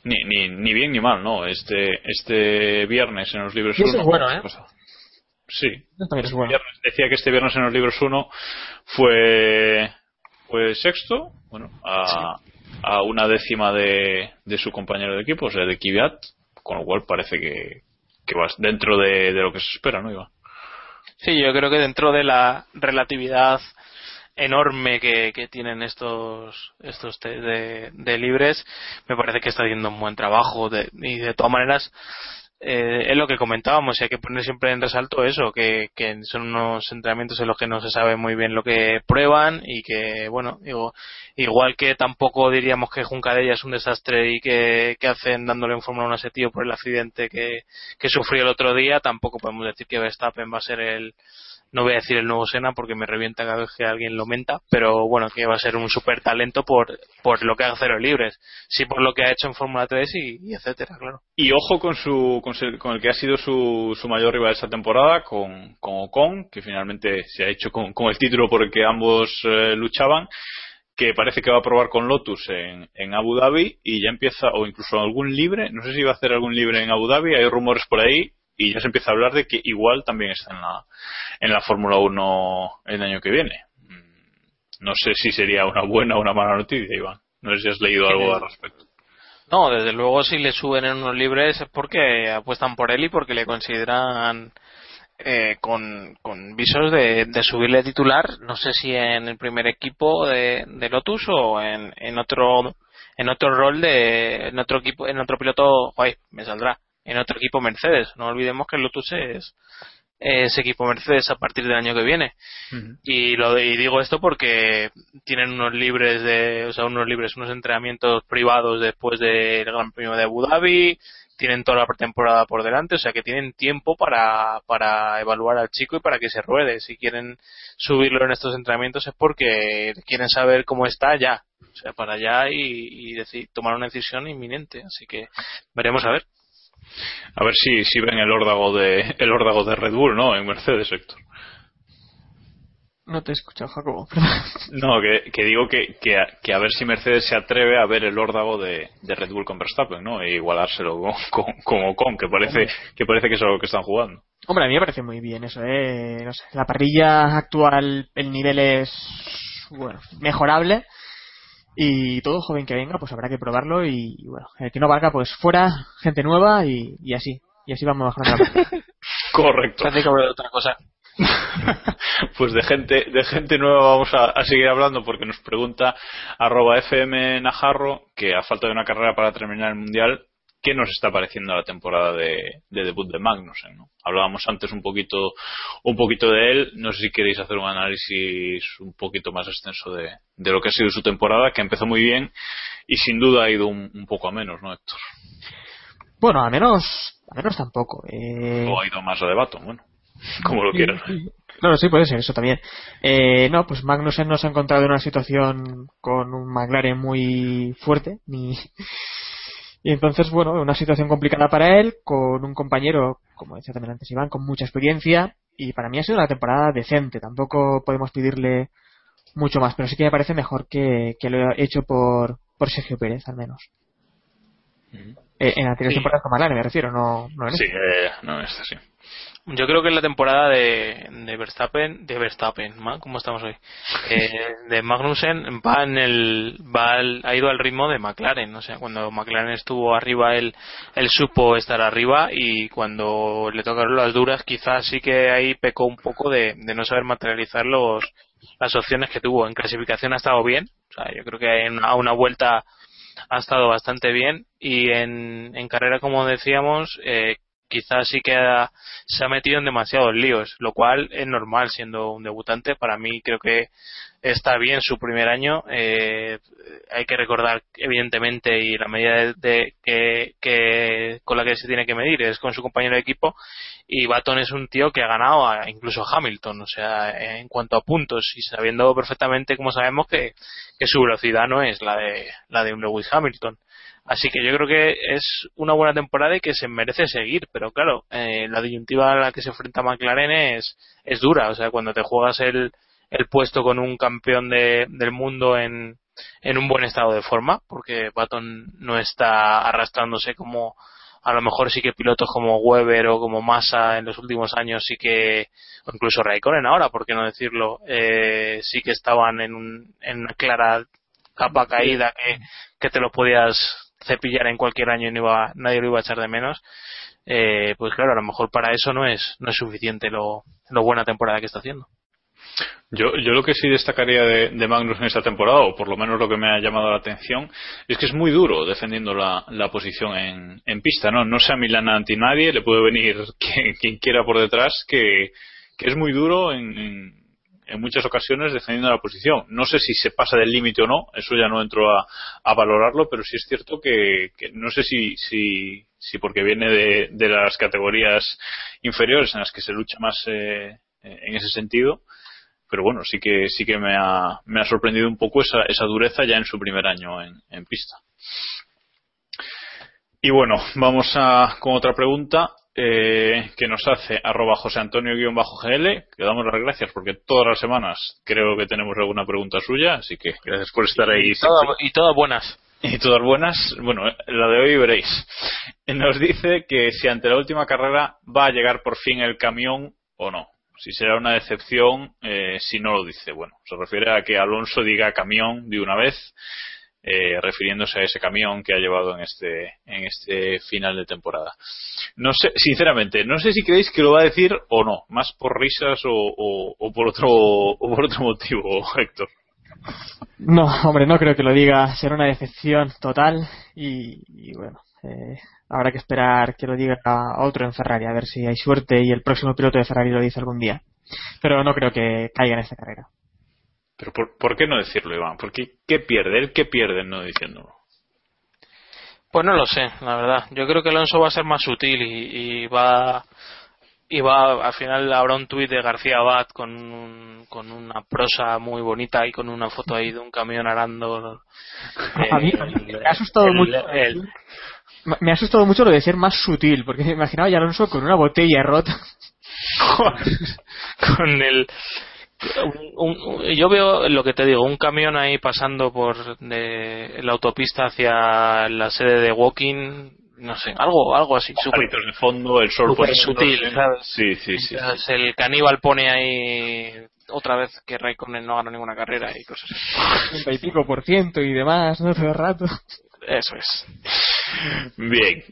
Ni, ni, ni bien ni mal, ¿no? Este, este viernes en los libros Y eso uno, es bueno, ¿eh? Sí. Eso también es bueno. viernes- decía que este viernes en los libros 1 fue, fue sexto, bueno, a, a una décima de, de su compañero de equipo, o sea, de Kvyat, con lo cual parece que, que vas dentro de, de lo que se espera, ¿no, Iván? Sí, yo creo que dentro de la relatividad enorme que, que tienen estos estos de, de libres, me parece que está haciendo un buen trabajo de- y de todas maneras eh, es lo que comentábamos y hay que poner siempre en resalto eso, que, que son unos entrenamientos en los que no se sabe muy bien lo que prueban y que, bueno, digo, igual que tampoco diríamos que Juncadella es un desastre y que, que hacen dándole en Fórmula 1 a por el accidente que, que sufrió el otro día, tampoco podemos decir que Verstappen va a ser el, no voy a decir el nuevo Sena porque me revienta cada vez que alguien lo menta, pero bueno, que va a ser un super talento por, por lo que hace los libres, sí por lo que ha hecho en Fórmula 3 y, y etcétera, claro. Y ojo con su con, su- con el que ha sido su, su mayor rival esta temporada, con, con Ocon, que finalmente se ha hecho con, con el título por el que ambos eh, luchaban, que parece que va a probar con Lotus en, en Abu Dhabi y ya empieza, o incluso algún libre, no sé si va a hacer algún libre en Abu Dhabi, hay rumores por ahí y ya se empieza a hablar de que igual también está en la, en la Fórmula 1 el año que viene. Mm, No sé si sería una buena o una mala noticia, Iván. No sé si has leído algo al respecto. No, desde luego si le suben en unos libres es porque apuestan por él y porque le consideran eh, con, con visos de, de subirle titular, no sé si en el primer equipo de, de Lotus o en, en otro en otro rol de en otro equipo en otro piloto, joder, me saldrá, en otro equipo Mercedes. No olvidemos que el Lotus es es equipo Mercedes a partir del año que viene. Y lo y digo esto porque tienen unos libres de, o sea, unos libres, unos entrenamientos privados después del Gran Premio de Abu Dhabi, tienen toda la pretemporada por delante, o sea que tienen tiempo para, para evaluar al chico y para que se ruede. Si quieren subirlo en estos entrenamientos es porque quieren saber cómo está ya, o sea, para allá y, y deci- tomar una decisión inminente. Así que veremos a ver. A ver si, si ven el órdago de el órdago de Red Bull, ¿no? En Mercedes, Héctor. No te he escuchado, Jacobo. (laughs) No, que, que digo que, que, a, que a ver si Mercedes se atreve a ver el órdago de, de Red Bull con Verstappen, ¿no? E igualárselo con, con, con Ocon, que parece, que parece que es algo que están jugando. Hombre, a mí me parece muy bien eso, ¿eh? No sé, la parrilla actual, el nivel es, bueno, mejorable. Y todo joven que venga, pues habrá que probarlo. Y, y bueno, el que no valga, pues fuera, gente nueva y, y así. Y así vamos mejorando la. (laughs) Correcto. Parece que hablar de otra cosa. (laughs) pues de gente, de gente nueva vamos a, a seguir hablando porque nos pregunta arroba FM Najarro que a falta de una carrera para terminar el mundial, ¿qué nos está pareciendo la temporada de, de debut de Magnussen? ¿no? Hablábamos antes un poquito, un poquito de él, no sé si queréis hacer un análisis un poquito más extenso de, de lo que ha sido su temporada, que empezó muy bien y sin duda ha ido un, un poco a menos, ¿no, Héctor? bueno, a menos, a menos tampoco. Eh... O ha ido más a debate, bueno, (laughs) como lo quieras. Claro, sí, puede ser eso también. Eh, no, pues Magnussen no se ha encontrado en una situación con un McLaren muy fuerte, ni... Y entonces, bueno, una situación complicada para él, con un compañero, como decía también antes Iván, con mucha experiencia, y para mí ha sido una temporada decente. Tampoco podemos pedirle mucho más, pero sí que me parece mejor que, que lo hecho por, por Sergio Pérez, al menos. Eh, en anteriores Sí. temporadas con McLaren, me refiero, no, no en Sí, eh, no, esta sí. Yo creo que en la temporada de, de Verstappen, de Verstappen. ¿cómo estamos hoy? Eh, de Magnussen va en el, va al- ha ido al ritmo de McLaren, o sea, cuando McLaren estuvo arriba él, él supo estar arriba y cuando le tocaron las duras quizás sí que ahí pecó un poco de, de no saber materializar los, las opciones que tuvo. En clasificación ha estado bien, o sea, yo creo que en- a una vuelta ha estado bastante bien y en, en carrera, como decíamos, eh, quizás sí que se ha metido en demasiados líos, lo cual es normal siendo un debutante. Para mí creo que está bien su primer año. Eh, hay que recordar, evidentemente, y la medida de, de- que, que- con la que se tiene que medir es con su compañero de equipo. Y Baton es un tío que ha ganado a- incluso a Hamilton, o sea, en cuanto a puntos y sabiendo perfectamente, como sabemos, que, que su velocidad no es la de, la de un Lewis Hamilton. Así que yo creo que es una buena temporada y que se merece seguir, pero claro, eh, la disyuntiva a la que se enfrenta McLaren es, es dura, o sea, cuando te juegas el, el puesto con un campeón de- del mundo en, en un buen estado de forma, porque Baton no está arrastrándose como a lo mejor sí que pilotos como Weber o como Massa en los últimos años sí que, o incluso Raikkonen ahora, por qué no decirlo, eh, sí que estaban en, un, en una clara capa caída que, que te lo podías cepillar en cualquier año y no iba, nadie lo iba a echar de menos. Eh, pues claro, a lo mejor para eso no es, no es suficiente lo, lo buena temporada que está haciendo. Yo, yo lo que sí destacaría de, Magnus en esta temporada, o por lo menos lo que me ha llamado la atención, es que es muy duro defendiendo la, la posición en, en pista, ¿no? No sea Milana anti nadie, le puede venir (laughs) quien, quien quiera por detrás, que, que es muy duro en, en muchas ocasiones defendiendo la posición. No sé si se pasa del límite o no, eso ya no entro a, valorarlo, pero sí es cierto que, no sé si, si, porque viene de, de las categorías inferiores en las que se lucha más eh, en ese sentido, pero bueno, sí que sí que me ha, me ha sorprendido un poco esa, esa dureza ya en su primer año en, en pista. Y bueno, vamos a, con otra pregunta eh, que nos hace arroba José Antonio-GL, que damos las gracias porque todas las semanas creo que tenemos alguna pregunta suya, así que gracias por estar ahí. Y, todas- y todas buenas. Y todas buenas, bueno, la de hoy veréis. Nos dice que si ante la última carrera va a llegar por fin el camión o no. Si será una decepción eh, si no lo dice. Bueno, se refiere a que Alonso diga camión de una vez, eh, refiriéndose a ese camión que ha llevado en este, en este final de temporada. No sé, sinceramente, no sé si creéis que lo va a decir o no, más por risas o, o- por otro, o por otro motivo, Héctor. No, hombre, no creo que lo diga. Será una decepción total y, bueno, eh, habrá que esperar que lo diga otro en Ferrari, a ver si hay suerte y el próximo piloto de Ferrari lo dice algún día. Pero no creo que caiga en esta carrera. Pero ¿por, por qué no decirlo, Iván? Porque ¿qué pierde? ¿Él qué pierde no diciéndolo? Pues no lo sé, la verdad. Yo creo que Alonso va a ser más sutil y, y va y va al final habrá un tuit de García Abad con un- con una prosa muy bonita y con una foto ahí de un camión arando. A mí- a mí me ha asustado el- mucho. el- Me- Me ha asustado mucho lo de ser más sutil, porque me imaginaba ya Alonso con una botella rota. (laughs) con el un- un- yo veo lo que te digo un camión ahí pasando por de la autopista hacia la sede de Walking no sé algo algo así Palitos de fondo, el sol poniéndose. sutil ¿sabes? Sí, sí, sí. Mientras el caníbal pone ahí otra vez que Raikkonen no ganó ninguna carrera y cosas así. 30 y pico por ciento y demás, ¿no? Todo el rato. Eso es. Bien.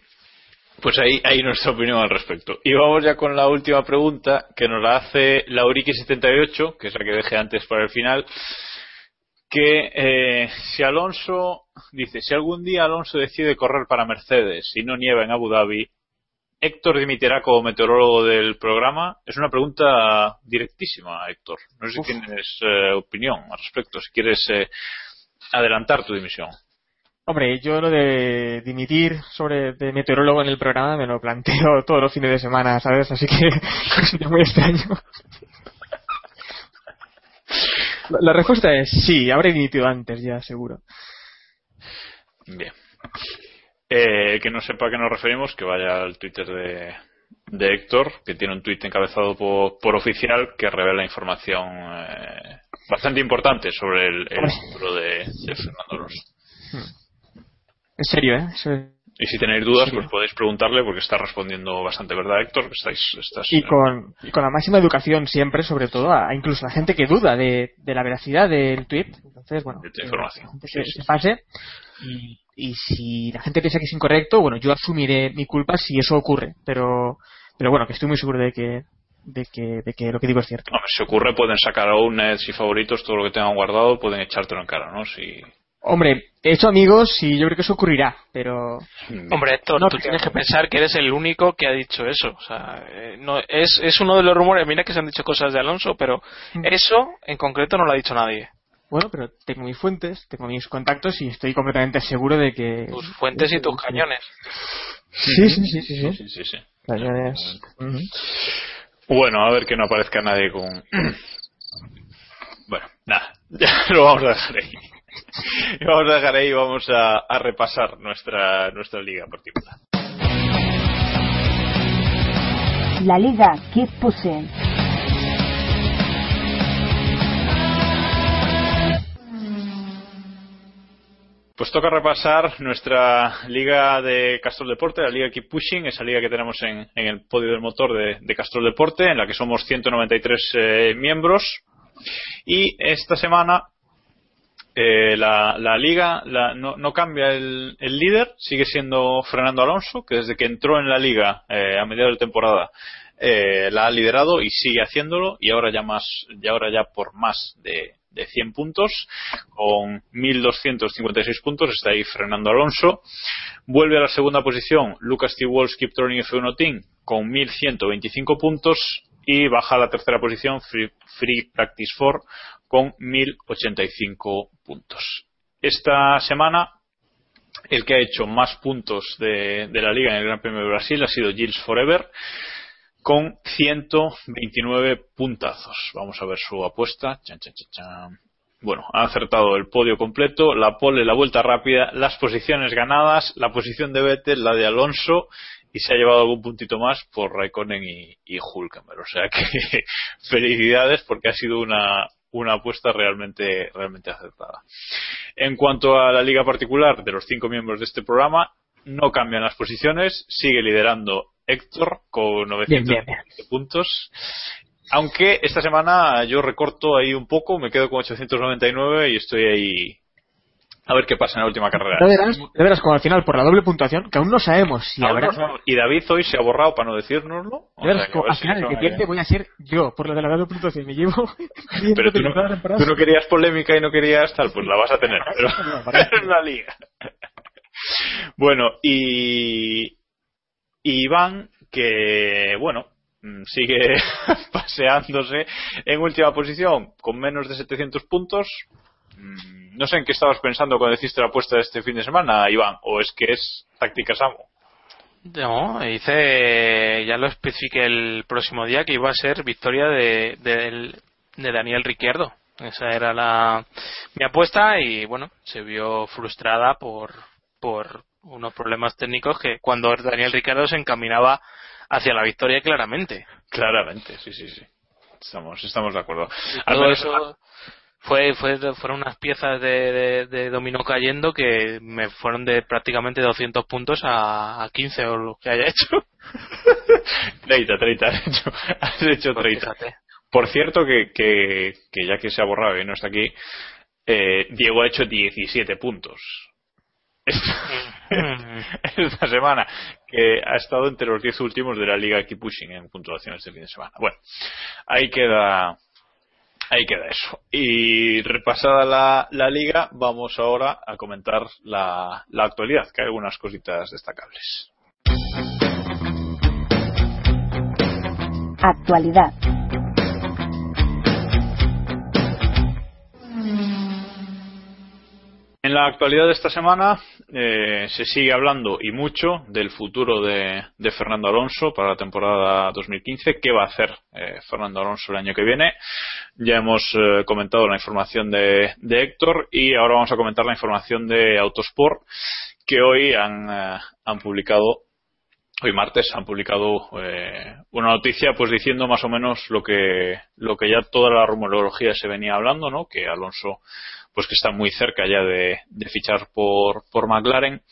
Pues ahí, ahí nuestra opinión al respecto. Y vamos ya con la última pregunta que nos la hace Lauriki78, que es la que dejé antes para el final. Que eh, si Alonso, dice, si algún día Alonso decide correr para Mercedes y no nieva en Abu Dhabi, Héctor dimitirá como meteorólogo del programa. Es una pregunta directísima, Héctor. No sé si Uf. tienes eh, opinión al respecto, si quieres eh, adelantar tu dimisión. Hombre, yo lo de dimitir sobre de meteorólogo en el programa me lo planteo (laughs) todos los fines de semana, ¿sabes? Así que (laughs) sería muy extraño. La, la respuesta es sí, habré dimitido antes ya, seguro. Bien. Eh, que no sepa a qué nos referimos, que vaya al Twitter de, de Héctor, que tiene un tuit encabezado por, por oficial que revela información eh, bastante importante sobre el, el futuro de, de Fernando Alonso. En serio, ¿eh? Eso es- Y si tenéis dudas, pues podéis preguntarle porque está respondiendo bastante, ¿verdad, Héctor? Estáis, estás, Y con, y con la máxima educación siempre, sobre todo, a, a incluso la gente que duda de, de la veracidad del tweet. Entonces, bueno, De información. la gente Sí, que sí, se pase. Y, y si la gente piensa que es incorrecto, bueno, yo asumiré mi culpa si eso ocurre. Pero, pero bueno, que estoy muy seguro de que, de que, de que lo que digo es cierto. Hombre, si ocurre, pueden sacar ownets y favoritos, todo lo que tengan guardado, pueden echártelo en cara, ¿no? Si... Hombre, he hecho amigos y yo creo que eso ocurrirá, pero Hombre, Héctor, No tú creo. tienes que pensar que eres el único que ha dicho eso. O sea, eh, no, es, es uno de los rumores. Mira que se han dicho cosas de Alonso, pero Mm. eso en concreto no lo ha dicho nadie. bueno, pero tengo mis fuentes, tengo mis contactos y estoy completamente seguro de que... Tus fuentes y tus cañones. Sí, sí, sí, sí, sí. Sí, sí, sí. Cañones. Bueno, a ver que no aparezca nadie con... (clears throat) Bueno, nada, (laughs) ya lo vamos a dejar ahí. (laughs) Lo vamos a dejar ahí y vamos a, a repasar nuestra, nuestra liga particular. La Liga Keep Pushing. Pues toca repasar nuestra liga de Castrol Deporte, la liga Keep Pushing, esa liga que tenemos en, en el podio del motor de, de Castrol Deporte, en la que somos 193 eh, miembros. Y esta semana eh, la, la liga la- no, no cambia el, el líder, sigue siendo Fernando Alonso, que desde que entró en la liga eh, a mediados de temporada eh, la ha liderado y sigue haciéndolo y ahora ya más y ahora ya por más de, de 100 puntos con 1256 puntos está ahí Fernando Alonso vuelve a la segunda posición Lucas T. Walsh Turning F1 Team con 1125 puntos y baja a la tercera posición Free, Free Practice 4 con 1085 puntos esta semana el que ha hecho más puntos de, la liga en el Gran Premio de Brasil ha sido Gilles Forever con 129 puntazos. Vamos a ver su apuesta. Chan, chan, chan. Bueno, ha acertado el podio completo, la pole, la vuelta rápida, las posiciones ganadas, la posición de Vettel, la de Alonso y se ha llevado algún puntito más por Raikkonen y, y. O sea que (laughs) felicidades porque ha sido una, una apuesta realmente, realmente acertada. En cuanto a la liga particular de los cinco miembros de este programa, no cambian las posiciones, sigue liderando Héctor con 920 Bien, bien, bien. puntos. Aunque esta semana yo recorto ahí un poco, me quedo con 899 y estoy ahí a ver qué pasa en la última carrera. Ya verás, ya verás como al final, por la doble puntuación, que aún no sabemos si habrá... no. Y David hoy se ha borrado para no decírnoslo. Ya verás como al si final el que pierde voy a ser yo, por lo de la doble puntuación. Me llevo... (laughs) Pero tú no, tú no querías polémica y no querías tal, pues la vas a tener. (laughs) Pero (laughs) es la liga. Bueno, y, y Iván, que bueno, mm, sigue paseándose en última posición con menos de 700 puntos. No sé en qué estabas pensando cuando hiciste la apuesta de este fin de semana, Iván, o es que es táctica Samo. No, hice, ya lo especifiqué el próximo día que iba a ser victoria de, de Daniel Ricciardo. Esa era la, mi apuesta y bueno, se vio frustrada por, por unos problemas técnicos que cuando Daniel Ricciardo se encaminaba hacia la victoria claramente. Claramente, sí, sí, sí. Estamos, estamos de acuerdo. Al menos- eso fue, fue, fueron unas piezas de, de, de dominó cayendo que me fueron de prácticamente 200 puntos a, a 15 o lo que haya (laughs) hecho. 30, 30, has hecho, has hecho Pues 30. fíjate. Por cierto, que, que, que ya que se ha borrado y no está aquí, eh, Diego ha hecho 17 puntos. Esta, (laughs) esta semana, que ha estado entre los 10 últimos de la Liga Keep Pushing en puntuación este fin de semana. Bueno, ahí queda, ahí queda eso. Y repasada la, liga, vamos ahora a comentar la, la actualidad, que hay algunas cositas destacables. Actualidad. En la actualidad de esta semana eh, se sigue hablando y mucho del futuro de, Fernando Alonso para la temporada 2015. ¿Qué va a hacer eh, Fernando Alonso el año que viene? Ya hemos eh, comentado la información de, de Héctor y ahora vamos a comentar la información de Autosport que hoy han, eh, han publicado hoy martes han publicado eh, una noticia pues diciendo más o menos lo que lo que ya toda la rumorología se venía hablando no que Alonso pues que está muy cerca ya de, fichar por, por McLaren.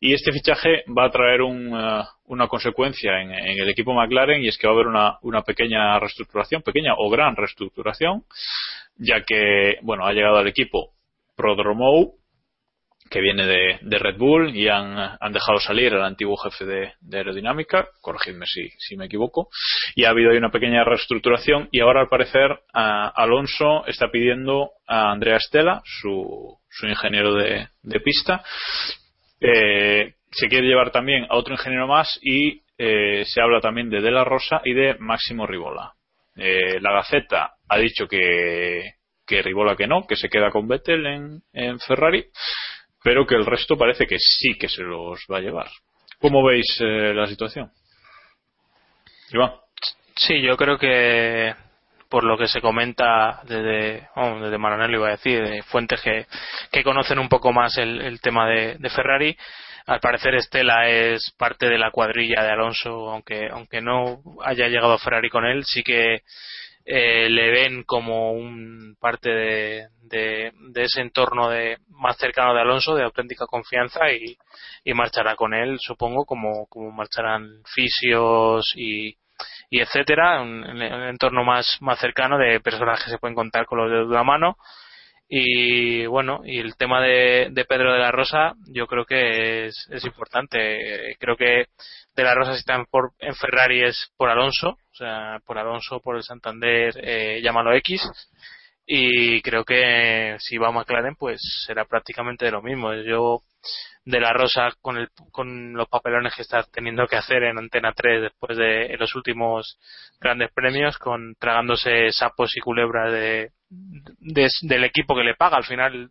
Y este fichaje va a traer uh, una consecuencia en, el equipo McLaren y es que va a haber una, una pequeña reestructuración pequeña o gran reestructuración ya que bueno ha llegado al equipo Prodromou que viene de, de Red Bull y han, han, dejado salir al antiguo jefe de, aerodinámica, corregidme si, si, me equivoco, y ha habido ahí una pequeña reestructuración y ahora al parecer Alonso está pidiendo a Andrea Estela, su, su ingeniero de, de pista, eh, se quiere llevar también a otro ingeniero más y eh, se habla también de De La Rosa y de Máximo Ribola. Eh, la Gaceta ha dicho que, que Ribola que no, que se queda con Vettel en, en Ferrari pero que el resto parece que sí que se los va a llevar. ¿Cómo veis eh, la situación? Iván. Sí, yo creo que por lo que se comenta desde, oh, desde Maranello iba a decir, de fuentes que, que conocen un poco más el, el tema de, de, Ferrari, al parecer Estela es parte de la cuadrilla de Alonso, aunque, aunque no haya llegado Ferrari con él, sí que eh, le ven como un parte de, de, ese entorno de más cercano de Alonso, de auténtica confianza y, y marchará con él, supongo, como, como marcharán fisios y, y etcétera, un, un, entorno más, más cercano de personas que se pueden contar con los dedos de la mano. Y bueno, y el tema de, de Pedro de la Rosa, yo creo que es, importante. Creo que de la Rosa si está por, en Ferrari es por Alonso, o sea, por Alonso, por el Santander, eh, llámalo X. Y creo que si va a McLaren, pues será prácticamente de lo mismo. Yo, de la Rosa, con, el, con los papelones que está teniendo que hacer en Antena 3 después de los últimos grandes premios, con tragándose sapos y culebras de, del equipo que le paga al final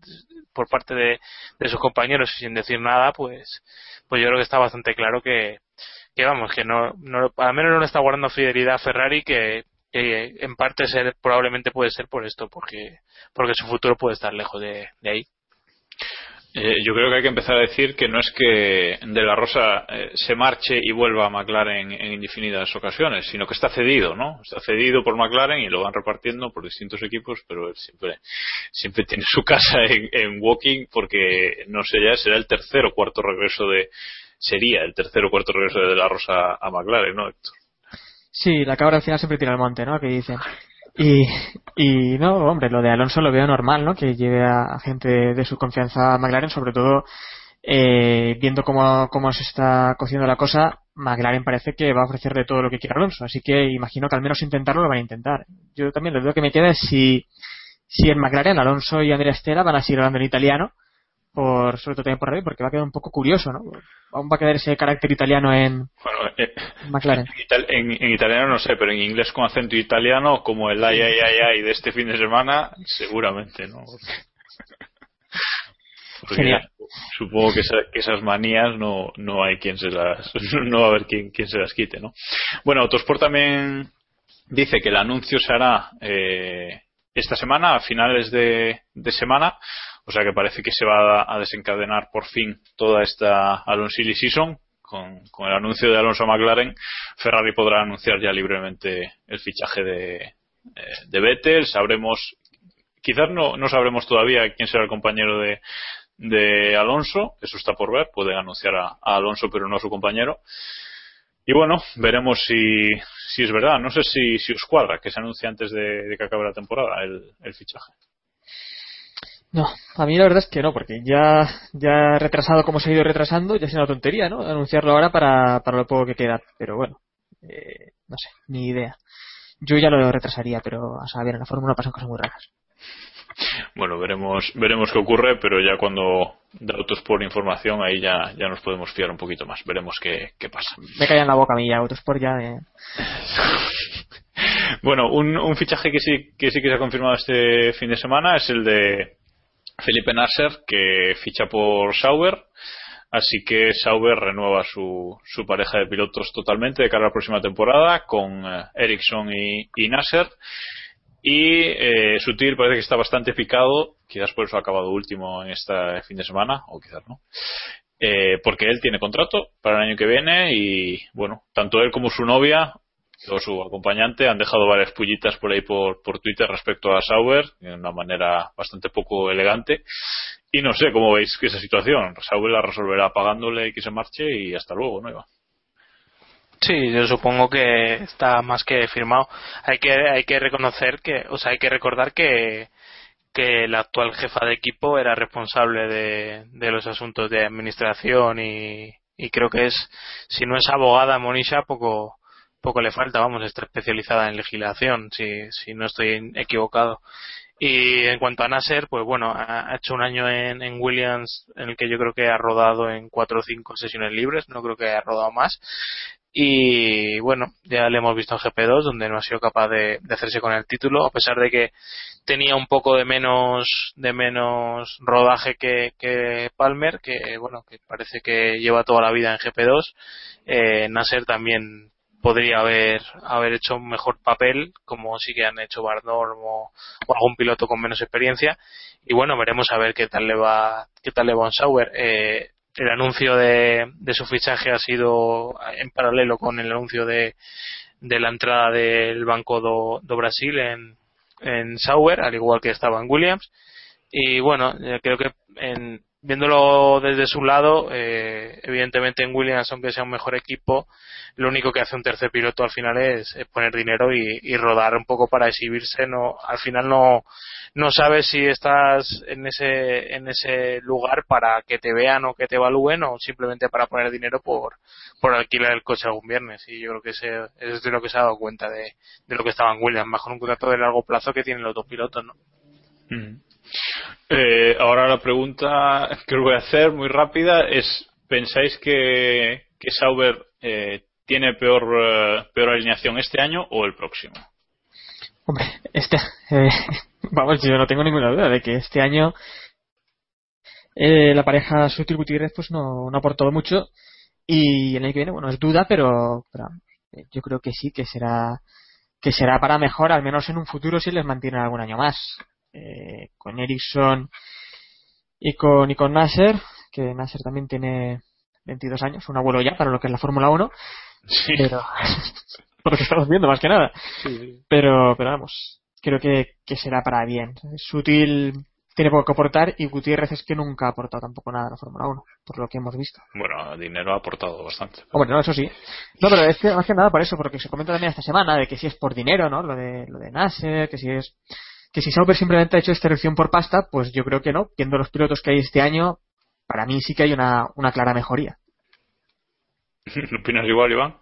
por parte de, de sus compañeros y sin decir nada, pues, pues yo creo que está bastante claro que, que vamos, que no, no, al menos no le está guardando fidelidad a Ferrari que, en parte ser, probablemente puede ser por esto, porque, porque su futuro puede estar lejos de, ahí. Eh, yo creo que hay que empezar a decir que no es que De La Rosa eh, se marche y vuelva a McLaren en indefinidas ocasiones, sino que está cedido, ¿no? Está cedido por McLaren y lo van repartiendo por distintos equipos, pero él siempre, siempre tiene su casa en, Walking porque, no sé ya, será el tercer o cuarto regreso de, sería el tercer o cuarto regreso de la Rosa a McLaren, ¿no, Héctor? Sí, la cabra al final siempre tira al monte, ¿no? Que dicen. Y, y no, hombre, lo de Alonso lo veo normal, ¿no? Que lleve a, gente de, su confianza a McLaren, sobre todo eh, viendo cómo, cómo se está cociendo la cosa, McLaren parece que va a ofrecer de todo lo que quiera Alonso, así que imagino que al menos intentarlo lo van a intentar. Yo también lo que me queda es si, si en McLaren Alonso y Andrea Estela van a seguir hablando en italiano por sobre todo también por ahí porque va a quedar un poco curioso no aún va a quedar ese carácter italiano en bueno, eh, McLaren. en, en, italiano no sé pero en inglés con acento italiano como el ay ay ay ay de este fin de semana seguramente no (laughs) Genial. supongo que, que, esas manías no no hay quien se las (laughs) no va a haber quien, quien se las quite no bueno Autosport también dice que el anuncio se hará eh, esta semana a finales de, de semana o sea que parece que se va a desencadenar por fin toda esta Alonso Season. Con, con, el anuncio de Alonso McLaren, Ferrari podrá anunciar ya libremente el fichaje de, eh, de Vettel. Sabremos, quizás no, no sabremos todavía quién será el compañero de, de Alonso. Eso está por ver. Puede anunciar a, Alonso, pero no a su compañero. Y bueno, veremos si, si es verdad. No sé si, si os cuadra que se anuncie antes de, de que acabe la temporada el, el fichaje. No, a mí la verdad es que no, porque ya, ya retrasado como se ha ido retrasando, ya es una tontería, ¿no? Anunciarlo ahora para, para lo poco que queda. Pero bueno, eh, no sé, ni idea. Yo ya lo retrasaría, pero a saber, en la Fórmula pasan cosas muy raras. Bueno, veremos, veremos qué ocurre, pero ya cuando da Autosport información, ahí ya, ya nos podemos fiar un poquito más. Veremos qué, qué pasa. Me cae en la boca a mí ya, Autosport ya de... (laughs) bueno, un, un fichaje que sí, que sí que se ha confirmado este fin de semana es el de Felipe Nasser que ficha por Sauber. Así que Sauber renueva su, su pareja de pilotos totalmente de cara a la próxima temporada con eh, Ericsson y, Nasser. Y eh, Sutil parece que está bastante picado. Quizás por eso ha acabado último en este fin de semana o quizás no. Eh, porque él tiene contrato para el año que viene y, bueno, tanto él como su novia o su acompañante han dejado varias pullitas por ahí por, por Twitter respecto a Sauber, de una manera bastante poco elegante. Y no sé cómo veis que esa situación. Sauber la resolverá pagándole que se marche y hasta luego, ¿no, Iván? Sí, yo supongo que está más que firmado. Hay que hay que reconocer que, o sea, hay que recordar que que la actual jefa de equipo era responsable de, de los asuntos de administración y, y creo que es, si no es abogada Monisha, poco poco le falta, vamos, está especializada en legislación, si, si no estoy equivocado. Y en cuanto a Nasser, pues bueno, ha hecho un año en, en, Williams en el que yo creo que ha rodado en cuatro o cinco sesiones libres, no creo que haya rodado más. Y bueno, ya le hemos visto en GP2, donde no ha sido capaz de, hacerse con el título, a pesar de que tenía un poco de menos, de menos rodaje que, que Palmer, que bueno, que parece que lleva toda la vida en GP2. Eh, Nasser también podría haber, haber hecho un mejor papel, como sí que han hecho Barnor o, algún piloto con menos experiencia. Y bueno, veremos a ver qué tal le va, qué tal le va a Sauer. Eh, el anuncio de, su fichaje ha sido en paralelo con el anuncio de, de la entrada del Banco do, Brasil en, en Sauer, al igual que estaba en Williams. Y bueno, creo que en, viéndolo desde su lado, eh, evidentemente en Williams, aunque sea un mejor equipo, lo único que hace un tercer piloto al final es, es poner dinero y, rodar un poco para exhibirse. No, al final no, no sabes si estás en ese, en ese lugar para que te vean o que te evalúen o simplemente para poner dinero por, por alquilar el coche algún viernes. Y yo creo que ese, es de lo que se ha dado cuenta de, de lo que estaba en Williams, bajo un contrato de largo plazo que tienen los dos pilotos, ¿no? Mm. Eh, ahora la pregunta que os voy a hacer muy rápida es ¿pensáis que, que Sauber eh, tiene peor, uh, peor alineación este año o el próximo? Hombre, este, eh, (laughs) vamos, yo no tengo ninguna duda de que este año eh, la pareja Sutil Gutiérrez pues no, no ha aportado mucho y el año que viene, bueno, es duda, pero, pero yo creo que sí, que será que será para mejor, al menos en un futuro si les mantienen algún año más eh, con Ericsson y con, y con Nasser, que Nasser también tiene 22 años, un abuelo ya para lo que es la Fórmula 1. Sí. Pero, (laughs) por lo que estamos viendo más que nada. Sí. Pero, pero vamos, creo que, que será para bien. Sutil tiene poco que aportar y Gutiérrez es que nunca ha aportado tampoco nada a la Fórmula 1, por lo que hemos visto. Bueno, dinero ha aportado bastante. Pero... Bueno, no, eso sí. No, pero es que más que nada por eso, porque se comenta también esta semana de que si es por dinero, ¿no? Lo de, lo de Nasser, que si es que si Sauber simplemente ha hecho esta elección por pasta, pues yo creo que no. Viendo los pilotos que hay este año, para mí sí que hay una, una clara mejoría. (laughs) ¿Opinas igual, Iván?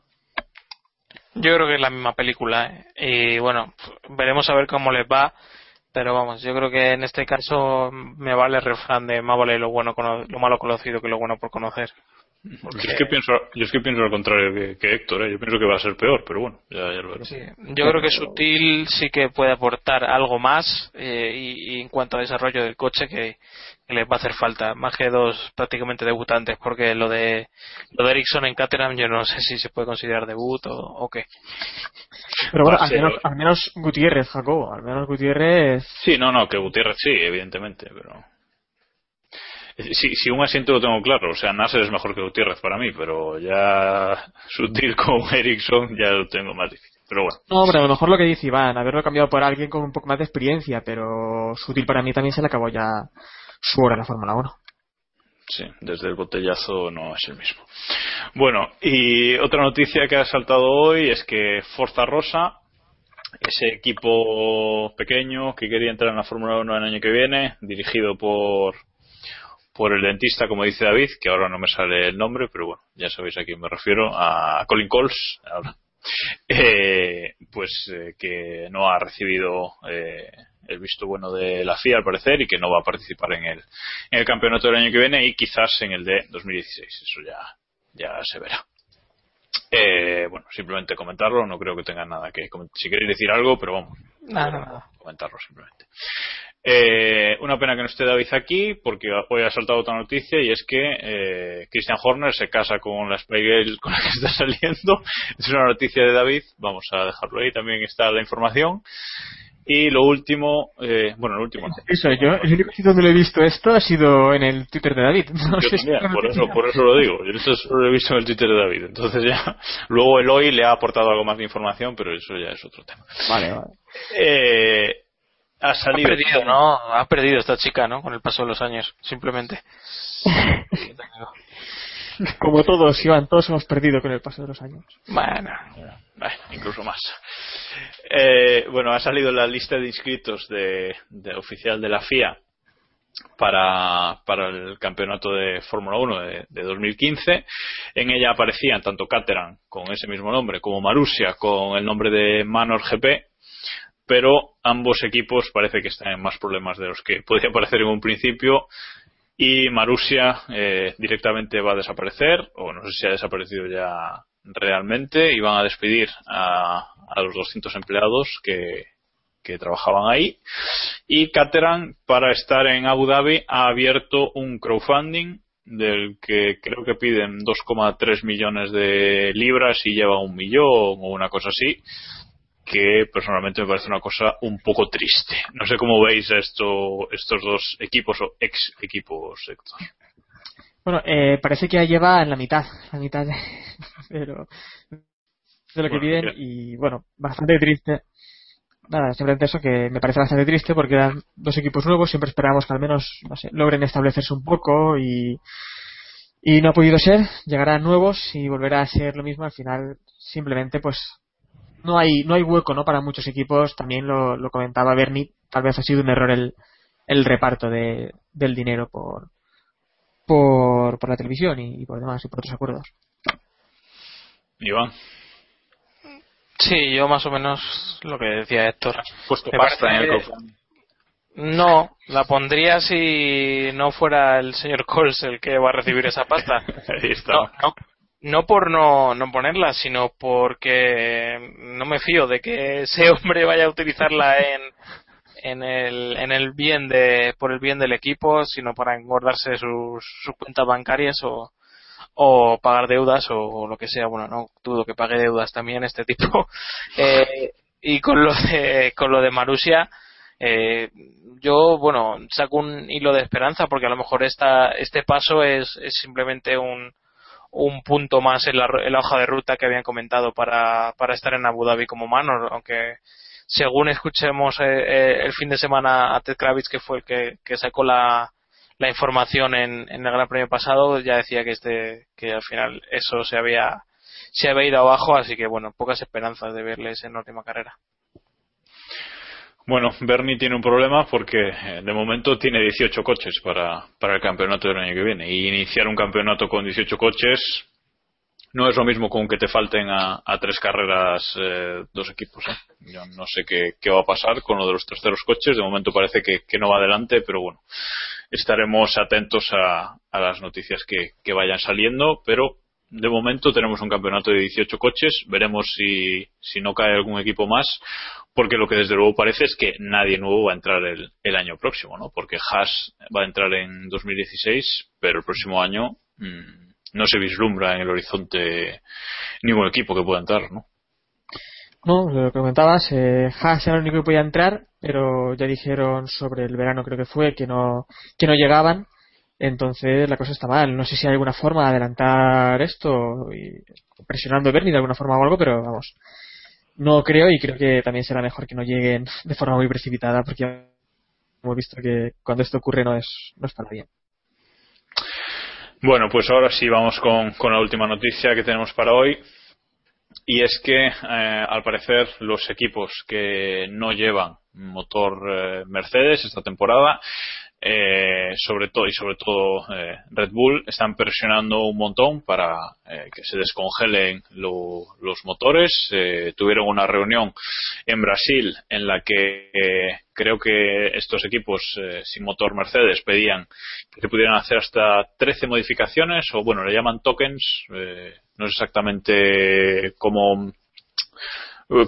Yo creo que es la misma película. ¿eh? Y bueno, veremos a ver cómo les va. Pero vamos, yo creo que en este caso me vale el refrán de más vale lo bueno lo malo conocido que lo bueno por conocer. Porque... Yo, es que pienso, yo es que pienso al contrario que, que Héctor, ¿eh? yo pienso que va a ser peor, pero bueno, ya, ya lo veremos. Sí. Yo creo que (laughs) Sutil sí que puede aportar algo más eh, y, y, en cuanto a desarrollo del coche que, que les va a hacer falta, más que dos prácticamente debutantes, porque lo de lo de Ericsson en Caterham yo no sé si se puede considerar debut o, o qué. Pero bueno, al menos, al menos Gutiérrez, Jacobo, al menos Gutiérrez. Sí, no, no, que Gutiérrez sí, evidentemente, pero. Si, si un asiento lo tengo claro, o sea, Nasser es mejor que Gutiérrez para mí, pero ya sutil con (laughs) Ericsson ya lo tengo más difícil. Pero bueno. No, pero a lo mejor lo que dice Iván, haberlo cambiado por alguien con un poco más de experiencia, pero sutil para mí también se le acabó ya su hora en la Fórmula 1. Sí, desde el botellazo no es el mismo. Bueno, y otra noticia que ha saltado hoy es que Forza Rosa, ese equipo pequeño que quería entrar en la Fórmula 1 el año que viene, dirigido por por el dentista, como dice David, que ahora no me sale el nombre, pero bueno, ya sabéis a quién me refiero, a Colin Coles, (laughs) eh, pues eh, que no ha recibido eh, el visto bueno de la FIA al parecer y que no va a participar en el, en el campeonato del año que viene y quizás en el de 2016. Eso ya, ya se verá. Eh, bueno, simplemente comentarlo, no creo que tenga nada que si queréis decir algo, pero vamos, nada, nada. comentarlo simplemente. Eh, una pena que no esté David aquí, porque hoy ha saltado otra noticia y es que eh, Christian Horner se casa con la Spy Girl (laughs) con la que está saliendo. Es una noticia de David, vamos a dejarlo ahí, también está la información. Y lo último, eh, bueno, lo último no. Eso, yo, el único sitio donde lo he visto esto ha sido en el Twitter de David. (laughs) No Yo sé si también, es por eso, por eso lo digo. Yo lo he visto en el Twitter de David. Entonces ya, luego Eloy le ha aportado algo más de información, pero eso ya es otro tema. Vale, vale. Eh, ha perdido, ¿no? Ha perdido esta chica, ¿no? Con el paso de los años, simplemente. (laughs) Como todos, Iván, todos hemos perdido con el paso de los años. Bueno, Bueno, incluso más. Eh, bueno, ha salido la lista de inscritos de, de oficial de la FIA para, para el campeonato de Fórmula 1 de, de 2015. En ella aparecían tanto Caterham con ese mismo nombre como Marussia con el nombre de Manor GP, pero ambos equipos parece que están en más problemas de los que (laughs) podía parecer en un principio. Y Marussia eh, directamente va a desaparecer o no sé si ha desaparecido ya realmente y van a despedir a, a los 200 empleados que, que trabajaban ahí. Y Caterham para estar en Abu Dhabi ha abierto un crowdfunding del que creo que piden 2,3 millones de libras y lleva un millón o una cosa así que personalmente me parece una cosa un poco triste. No sé cómo veis esto, estos dos equipos o ex equipos, Héctor. Bueno, eh, parece que ya lleva en la mitad, la mitad de, lo que Bueno, piden y bueno, bastante triste. Nada, simplemente eso que me parece bastante triste porque eran dos equipos nuevos, siempre esperábamos que al menos, no sé, logren establecerse un poco y, y no ha podido ser, llegarán nuevos y volverá a ser lo mismo al final, simplemente pues no hay, no hay hueco, ¿no? Para muchos equipos, también lo, lo comentaba Bernie, tal vez ha sido un error el, el reparto de, del dinero por, por, por la televisión y, y por demás y por otros acuerdos. Iván, sí, yo más o menos lo que decía Héctor. puesto Me pasta en el crowdfunding. No, la pondría si no fuera el señor Coles el que va a recibir esa pasta. (laughs) Ahí está. No, no, no por no, no ponerla, sino porque no me fío de que ese hombre vaya a utilizarla en, en el, en el bien de, por el bien del equipo, sino para engordarse sus, sus cuentas bancarias o, o pagar deudas o, lo que sea. Bueno, no dudo que pague deudas también este tipo. (laughs) Eh, y con lo de, con lo de Marusia, eh, yo, bueno, saco un hilo de esperanza porque a lo mejor esta, este paso es, es simplemente un, un punto más en la, en la hoja de ruta que habían comentado para, para estar en Abu Dhabi como Manor, aunque según escuchemos eh, eh, el fin de semana a Ted Kravitz, que fue el que, sacó la, la información en, en el Gran Premio pasado, ya decía que este que al final eso se había se había ido abajo, así que bueno, pocas esperanzas de verles en la última carrera. Bueno, Bernie tiene un problema porque eh, de momento tiene 18 coches para, para el campeonato del año que viene. Y iniciar un campeonato con 18 coches no es lo mismo con que te falten a, a tres carreras eh, dos equipos. ¿eh? Yo no sé qué, qué va a pasar con lo de los terceros coches. De momento parece que, que no va adelante, pero bueno, estaremos atentos a, a las noticias que, que vayan saliendo. Pero de momento tenemos un campeonato de 18 coches. Veremos si, si no cae algún equipo más porque lo que desde luego parece es que nadie nuevo va a entrar el, el año próximo, ¿no? Porque Haas va a entrar en 2016, pero el próximo año mmm, no se vislumbra en el horizonte ningún equipo que pueda entrar, ¿no? No, lo que comentabas, eh, Haas era el único que podía entrar, pero ya dijeron sobre el verano creo que fue que no que no llegaban, entonces la cosa está mal. No sé si hay alguna forma de adelantar esto y presionando a Bernie de alguna forma o algo, pero vamos, no creo y creo que también será mejor que no lleguen de forma muy precipitada porque hemos visto que cuando esto ocurre no es no es para bien. Bueno, pues ahora sí vamos con, con la última noticia que tenemos para hoy. Y es que, eh, al parecer, los equipos que no llevan motor eh, Mercedes esta temporada, eh, sobre todo y sobre todo eh, Red Bull, están presionando un montón para eh, que se descongelen lo, los motores. Eh, tuvieron una reunión en Brasil en la que eh, creo que estos equipos eh, sin motor Mercedes pedían que pudieran hacer hasta 13 modificaciones o bueno, le llaman tokens, no sé exactamente cómo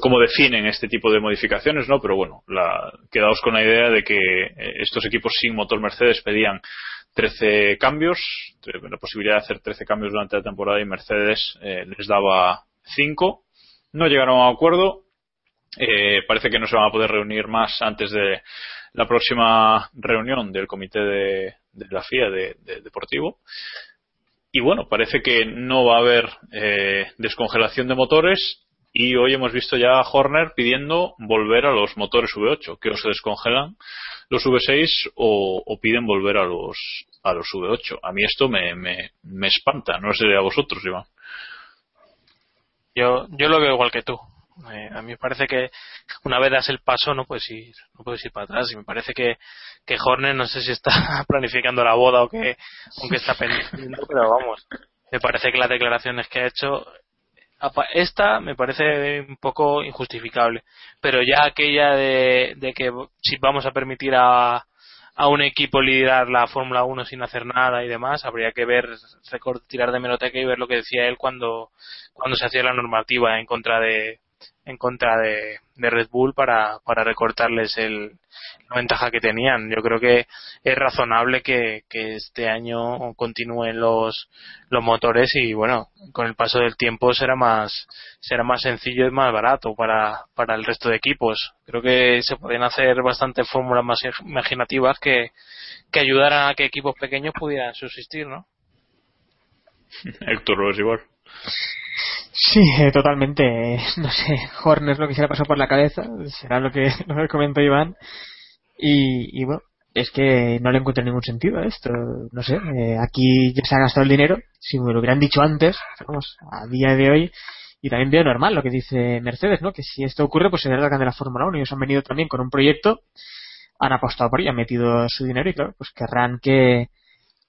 cómo definen este tipo de modificaciones, ¿no? Pero bueno, la, quedaos con la idea de que eh, estos equipos sin motor Mercedes pedían 13 cambios, la posibilidad de hacer 13 cambios durante la temporada y Mercedes eh, les daba 5. No llegaron a acuerdo Eh, parece que no se van a poder reunir más antes de la próxima reunión del comité de, la FIA de, deportivo. Y bueno, parece que no va a haber eh, descongelación de motores y hoy hemos visto ya a Horner pidiendo volver a los motores V8, que o se descongelan los V6 o, piden volver a los a los V8. A mí esto me, me, me espanta, no sé a vosotros, Iván. Yo, yo lo veo igual que tú. Eh, a mí me parece que una vez das el paso no puedes ir, no puedes ir para atrás. Y me parece que, que Horner no sé si está (laughs) planificando la boda o que, aunque está (laughs) pendiente, pero vamos. Me parece que las declaraciones que ha hecho esta me parece un poco injustificable, pero ya aquella de, de que si vamos a permitir a, a un equipo liderar la Fórmula 1 sin hacer nada y demás, habría que ver, tirar de meroteca y ver lo que decía él cuando, cuando se hacía la normativa en contra de, en contra de, de Red Bull para, para recortarles el, la ventaja que tenían. Yo creo que es razonable que, este año continúen los, los motores y bueno, con el paso del tiempo será más, será más sencillo y más barato para, para el resto de equipos. Creo que se pueden hacer bastantes fórmulas más imaginativas que, que ayudaran a que equipos pequeños pudieran subsistir, ¿no? Héctor, es igual. Sí, eh, totalmente. No sé, Horner lo que se le pasó por la cabeza, será lo que, (laughs) lo que comentó Iván. Y, bueno, es que no le encuentro ningún sentido a esto. No sé, eh, aquí se ha gastado el dinero. Si me lo hubieran dicho antes, vamos, a día de hoy, y también veo normal lo que dice Mercedes, ¿no? Que si esto ocurre, pues se largan de la Fórmula 1. Ellos han venido también con un proyecto, han apostado por ello, han metido su dinero y claro, pues querrán que,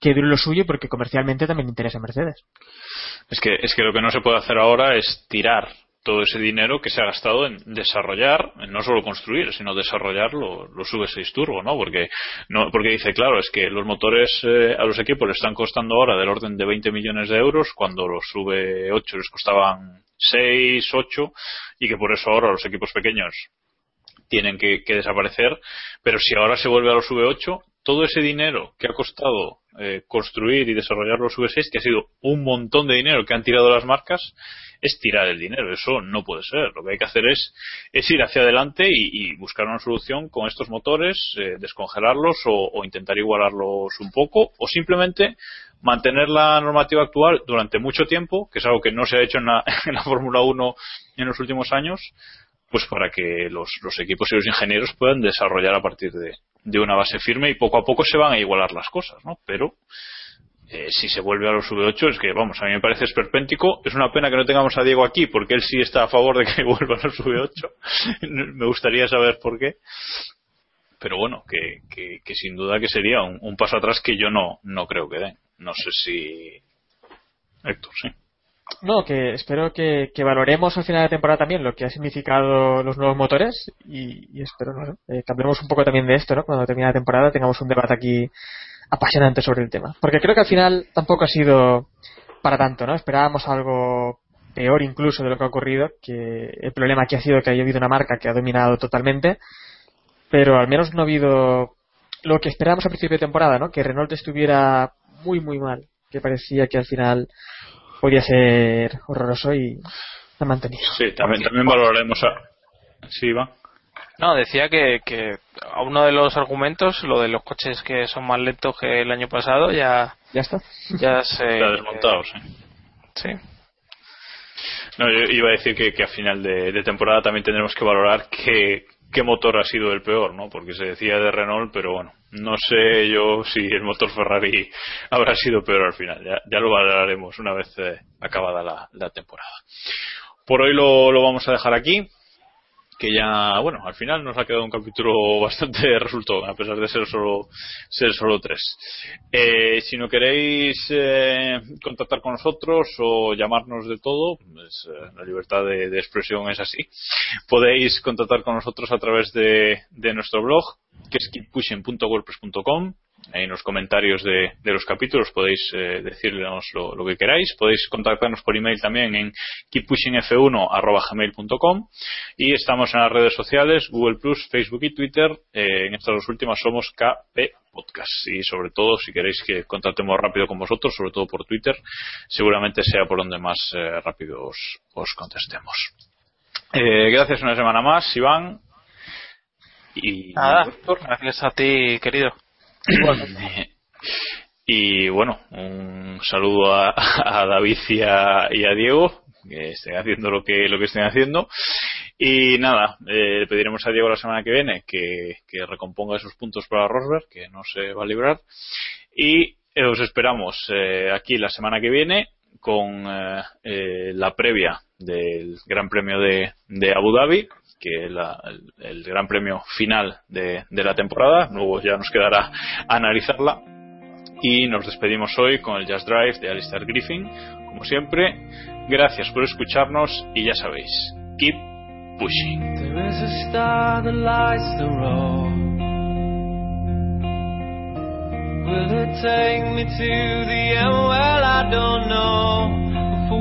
que dure lo suyo porque comercialmente también interesa a Mercedes. Es que, es que lo que no se puede hacer ahora es tirar todo ese dinero que se ha gastado en desarrollar, en no solo construir, sino desarrollar los V6 Turbo, ¿no? Porque, no, porque dice, claro, es que los motores eh, a los equipos les están costando ahora del orden de 20 millones de euros, cuando los V8 les costaban 6, 8, y que por eso ahora los equipos pequeños tienen que, desaparecer, pero si ahora se vuelve a los V8, todo ese dinero que ha costado eh, construir y desarrollar los V6, que ha sido un montón de dinero que han tirado las marcas, es tirar el dinero. Eso no puede ser. Lo que hay que hacer es, es ir hacia adelante y, buscar una solución con estos motores, eh, descongelarlos o, intentar igualarlos un poco, o simplemente mantener la normativa actual durante mucho tiempo, que es algo que no se ha hecho en la, (laughs) en la Fórmula 1 en los últimos años, pues para que los, los equipos y los ingenieros puedan desarrollar a partir de, de una base firme y poco a poco se van a igualar las cosas, ¿no? Pero eh, si se vuelve a los V8 es que, vamos, a mí me parece esperpéntico. Es una pena que no tengamos a Diego aquí porque él sí está a favor de que (laughs) vuelvan a los V8. (laughs) me gustaría saber por qué. Pero bueno, que, que, sin duda que sería un, un, paso atrás que yo no, no creo que den. No sé si. Héctor, sí. No, que espero que, valoremos al final de temporada también lo que ha significado los nuevos motores y, espero no, eh, cambiemos un poco también de esto, ¿no? Cuando termine la temporada tengamos un debate aquí apasionante sobre el tema. Porque creo que al final tampoco ha sido para tanto, ¿no? Esperábamos algo peor incluso de lo que ha ocurrido, que el problema aquí ha sido que haya habido una marca que ha dominado totalmente, pero al menos no ha habido lo que esperábamos a principio de temporada, ¿no? Que Renault estuviera muy muy mal, que parecía que al final podía ser horroroso y ha mantenido. Sí, también, también valoraremos a... Sí, va. No, decía que, que uno de los argumentos, lo de los coches que son más lentos que el año pasado, ya... Ya está. Ya (laughs) se... Está desmontado, sí. Sí. No, yo iba a decir que, que a final de, de, temporada también tendremos que valorar qué, qué motor ha sido el peor, ¿no? Porque se decía de Renault, pero bueno, no sé yo si el motor Ferrari (laughs) habrá sido peor al final. Ya, lo valoraremos una vez eh, acabada la, la, temporada. Por hoy lo, lo vamos a dejar aquí que ya, bueno, al final nos ha quedado un capítulo (laughs) bastante resultado, a pesar de ser solo, ser solo tres. Eh, si no queréis eh, contactar con nosotros o llamarnos de todo, pues, eh, la libertad de, de, expresión es así. (laughs) Podéis contactar con nosotros a través de, de nuestro blog, que es keeppushing.wordpress.com en los comentarios de, los capítulos podéis eh, decirnos lo, que queráis. Podéis contactarnos por email también en keeppushingf1.gmail.com y estamos en las redes sociales Google Plus, Facebook y Twitter. Eh, en estas dos últimas somos KP Podcast y sobre todo si queréis que contactemos rápido con vosotros, sobre todo por Twitter, seguramente sea por donde más eh, rápido os, os contestemos. Gracias una semana más, Iván. Y Nada, gracias a ti, querido. (coughs) Y bueno, un saludo a, a David y a, Diego, que estén haciendo lo que, lo que estén haciendo. Y nada, eh, pediremos a Diego la semana que viene que, recomponga esos puntos para Rosberg, que no se va a librar. Y eh, os esperamos eh, aquí la semana que viene con eh, eh, la previa del Gran Premio de Abu Dhabi, que es la- el, el Gran Premio final de, de la temporada. Luego ya nos quedará analizarla. Y nos despedimos hoy con el Just Drive de Alistair Griffin. Como siempre, gracias por escucharnos y ya sabéis, keep pushing. There is a star that lights the road. Will it take me to the end? Well, I don't know. For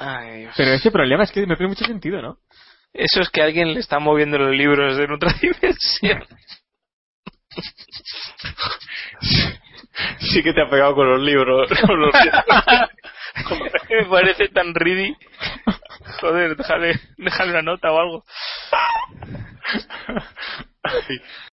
Ay, Dios. Pero ese problema es que no tiene mucho sentido, ¿no? Eso es que alguien le está moviendo los libros en otra (laughs) dimensión. Sí que te ha pegado con los libros. (laughs) Con los (laughs) Me parece tan ready. Joder, déjale, déjale una nota o algo. Ay.